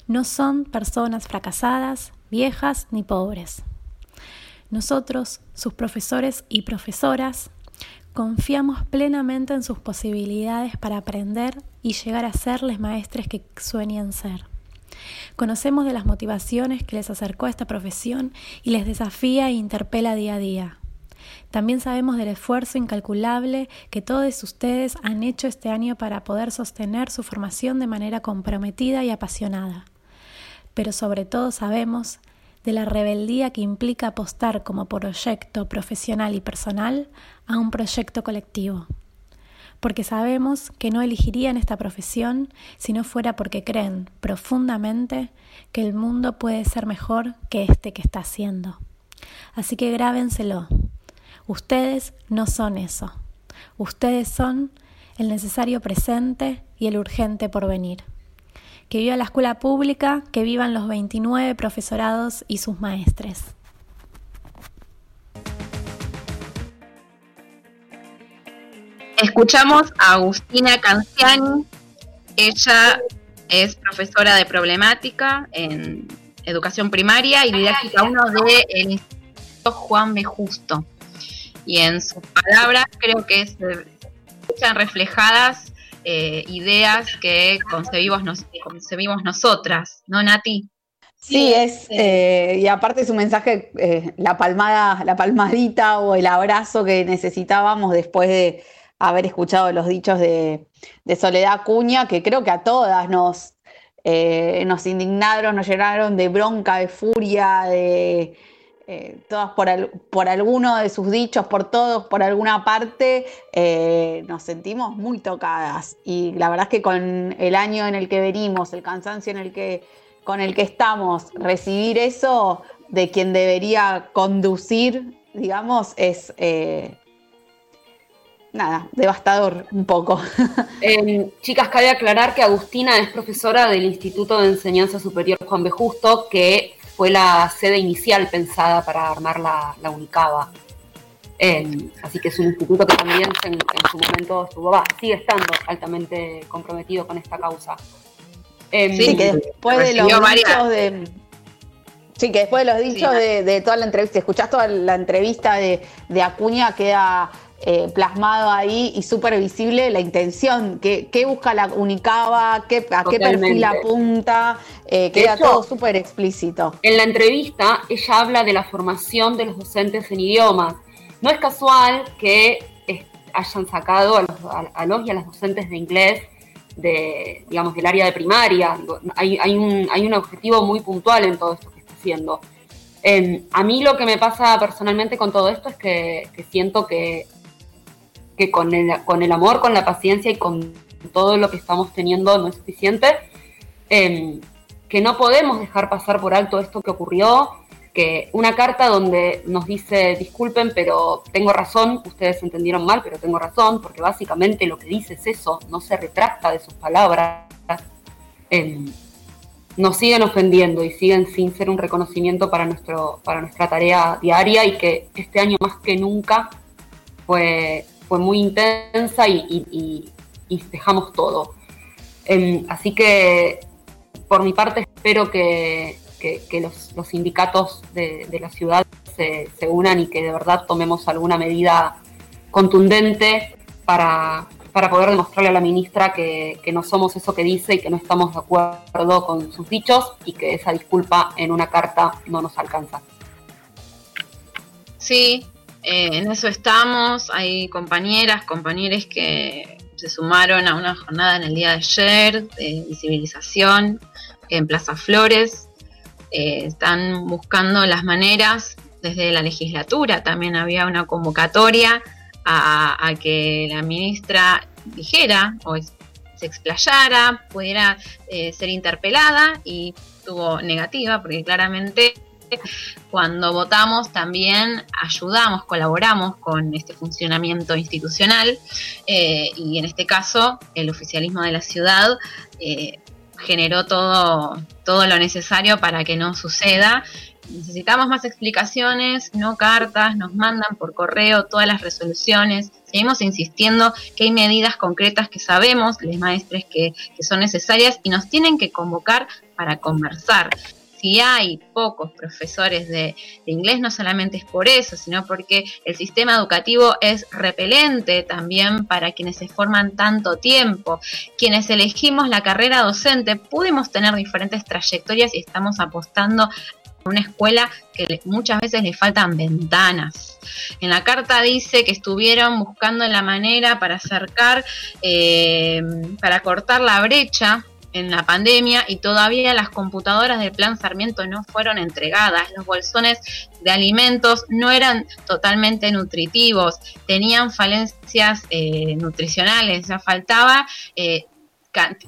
No son personas fracasadas, viejas ni pobres. Nosotros, sus profesores y profesoras, confiamos plenamente en sus posibilidades para aprender y llegar a ser los maestres que sueñan ser. Conocemos de las motivaciones que les acercó a esta profesión y les desafía e interpela día a día. También sabemos del esfuerzo incalculable que todos ustedes han hecho este año para poder sostener su formación de manera comprometida y apasionada. Pero sobre todo sabemos de la rebeldía que implica apostar como proyecto profesional y personal a un proyecto colectivo porque sabemos que no elegirían esta profesión si no fuera porque creen profundamente que el mundo puede ser mejor que este que está haciendo. Así que grábenselo. Ustedes no son eso. Ustedes son el necesario presente y el urgente porvenir. Que viva la escuela pública, que vivan los 29 profesorados y sus maestres. Escuchamos a Agustina Canciani. Ella es profesora de problemática en educación primaria y didáctica 1 del Instituto Juan B. Justo. Y en sus palabras creo que se escuchan reflejadas eh, ideas que concebimos, concebimos nosotras, ¿no, Nati? Sí, es, eh, y aparte su mensaje, eh, la palmada, la palmadita o el abrazo que necesitábamos después de, haber escuchado los dichos de, Soledad Cuña, que creo que a todas nos, eh, nos indignaron, nos llenaron de bronca, de furia, de eh, todas por, por, alguno de sus dichos, por todos, por alguna parte, eh, nos sentimos muy tocadas. Y la verdad es que con el año en el que venimos, el cansancio en el que, con el que estamos, recibir eso de quien debería conducir, digamos, es nada, devastador un poco. Em, chicas, cabe aclarar que Agustina es profesora del Instituto de Enseñanza Superior Juan B. Justo, que fue la sede inicial pensada para armar la, Unicaba. Em, así que es un instituto que también en, su momento estuvo, va, sigue estando altamente comprometido con esta causa. Em, sí, que después de los dichos de... Sí, que después de los dichos de, toda la entrevista, escuchás toda la entrevista de, de Acuña, queda eh, plasmado ahí y súper visible la intención, qué, busca la Unicaba, qué, a qué perfil apunta, eh, queda todo súper explícito. En la entrevista ella habla de la formación de los docentes en idiomas. No es casual que hayan sacado a los, y a las docentes de inglés de, digamos, del área de primaria. Hay, hay, un, hay un objetivo muy puntual en todo esto que está haciendo. Eh, a mí lo que me pasa personalmente con todo esto es que, que siento que, que con, el, con el amor, con la paciencia y con todo lo que estamos teniendo no es suficiente, eh, que no podemos dejar pasar por alto esto que ocurrió, que una carta donde nos dice, disculpen, pero tengo razón, ustedes entendieron mal, pero tengo razón, porque básicamente lo que dice es eso, no se retracta de sus palabras, eh, nos siguen ofendiendo y siguen sin ser un reconocimiento para, nuestro, para nuestra tarea diaria y que este año más que nunca fue, fue muy intensa y, y, dejamos todo. Eh, así que por mi parte espero que, que, los, sindicatos de, la ciudad se, se, unan y que de verdad tomemos alguna medida contundente para, para poder demostrarle a la ministra que, que, no somos eso que dice y que no estamos de acuerdo con sus dichos y que esa disculpa en una carta no nos alcanza. Sí, eh, en eso estamos. Hay compañeras, compañeros que se sumaron a una jornada en el día de ayer de visibilización en Plaza Flores. Eh, están buscando las maneras desde la legislatura. También había una convocatoria a, a que la ministra dijera o se explayara, pudiera eh, ser interpelada y tuvo negativa porque claramente cuando votamos también ayudamos, colaboramos con este funcionamiento institucional eh, y en este caso el oficialismo de la ciudad eh, generó todo, todo lo necesario para que no suceda. Necesitamos más explicaciones, no cartas, nos mandan por correo todas las resoluciones. Seguimos insistiendo que hay medidas concretas que sabemos, los maestres, que, que son necesarias y nos tienen que convocar para conversar si hay pocos profesores de, inglés, no solamente es por eso, sino porque el sistema educativo es repelente también para quienes se forman tanto tiempo. Quienes elegimos la carrera docente pudimos tener diferentes trayectorias y estamos apostando a una escuela que muchas veces le faltan ventanas. En la carta dice que estuvieron buscando la manera para acercar, eh, para cortar la brecha en la pandemia y todavía las computadoras del Plan Sarmiento no fueron entregadas. Los bolsones de alimentos no eran totalmente nutritivos, tenían falencias eh, nutricionales, ya faltaba eh,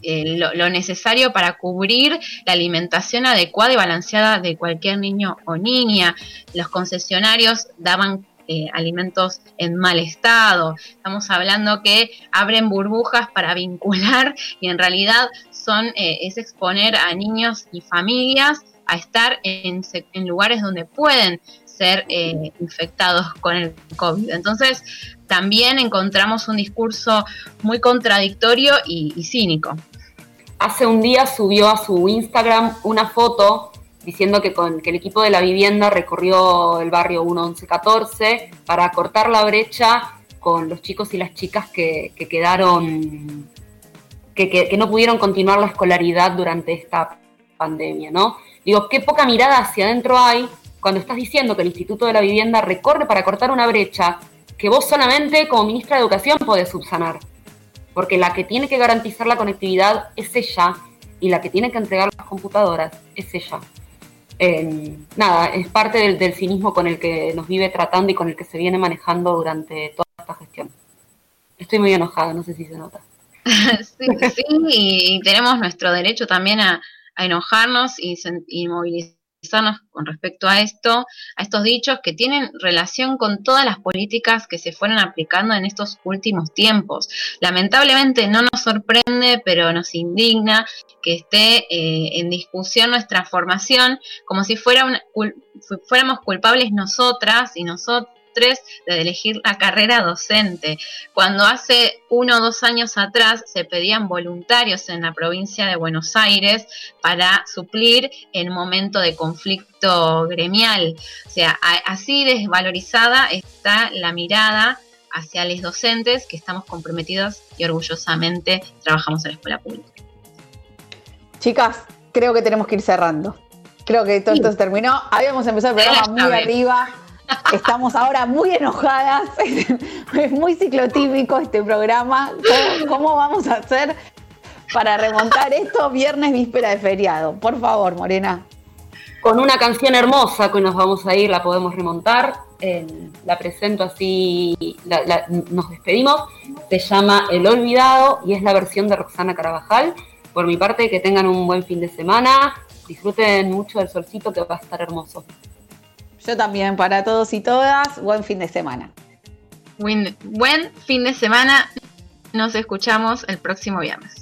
eh, lo, lo, necesario para cubrir la alimentación adecuada y balanceada de cualquier niño o niña. Los concesionarios daban eh, alimentos en mal estado. Estamos hablando que abren burbujas para vincular y en realidad son eh, es exponer a niños y familias a estar en, lugares donde pueden ser eh, infectados con el COVID. Entonces, también encontramos un discurso muy contradictorio y, y cínico. Hace un día subió a su Instagram una foto diciendo que, con, que el equipo de la vivienda recorrió el barrio 1114 para cortar la brecha con los chicos y las chicas que, que quedaron, que, no pudieron continuar la escolaridad durante esta pandemia, ¿no? Digo, qué poca mirada hacia adentro hay cuando estás diciendo que el Instituto de la Vivienda recorre para cortar una brecha que vos solamente como ministra de Educación podés subsanar. Porque la que tiene que garantizar la conectividad es ella y la que tiene que entregar las computadoras es ella eh, nada, es parte del, del, cinismo con el que nos vive tratando y con el que se viene manejando durante toda esta gestión. Estoy muy enojada, no sé si se nota. sí, y tenemos nuestro derecho también a, enojarnos y, y movilizarnos con respecto a esto, a estos dichos que tienen relación con todas las políticas que se fueron aplicando en estos últimos tiempos. Lamentablemente no nos sorprende, pero nos indigna que esté eh, en discusión nuestra formación como si fuera una, cul fuéramos culpables nosotras y nosotros de elegir la carrera docente. Cuando hace uno o dos años atrás se pedían voluntarios en la provincia de Buenos Aires para suplir en momento de conflicto gremial. O sea, así desvalorizada está la mirada hacia los docentes que estamos comprometidos y orgullosamente trabajamos en la escuela pública. Chicas, creo que tenemos que ir cerrando. Creo que todo esto sí. terminó. Habíamos empezado el programa muy arriba. Estamos ahora muy enojadas. Es muy ciclotípico este programa. ¿Cómo, vamos a hacer para remontar esto viernes víspera de feriado. Por favor, Morena. Con una canción hermosa que nos vamos a ir, la podemos remontar. eh, la presento así, nos despedimos. Se llama El Olvidado y es la versión de Roxana Carabajal. Por mi parte, que tengan un buen fin de semana. Disfruten mucho del solcito que va a estar hermoso. Yo también, para todos y todas, buen fin de semana. Buen, buen fin de semana. Nos escuchamos el próximo viernes.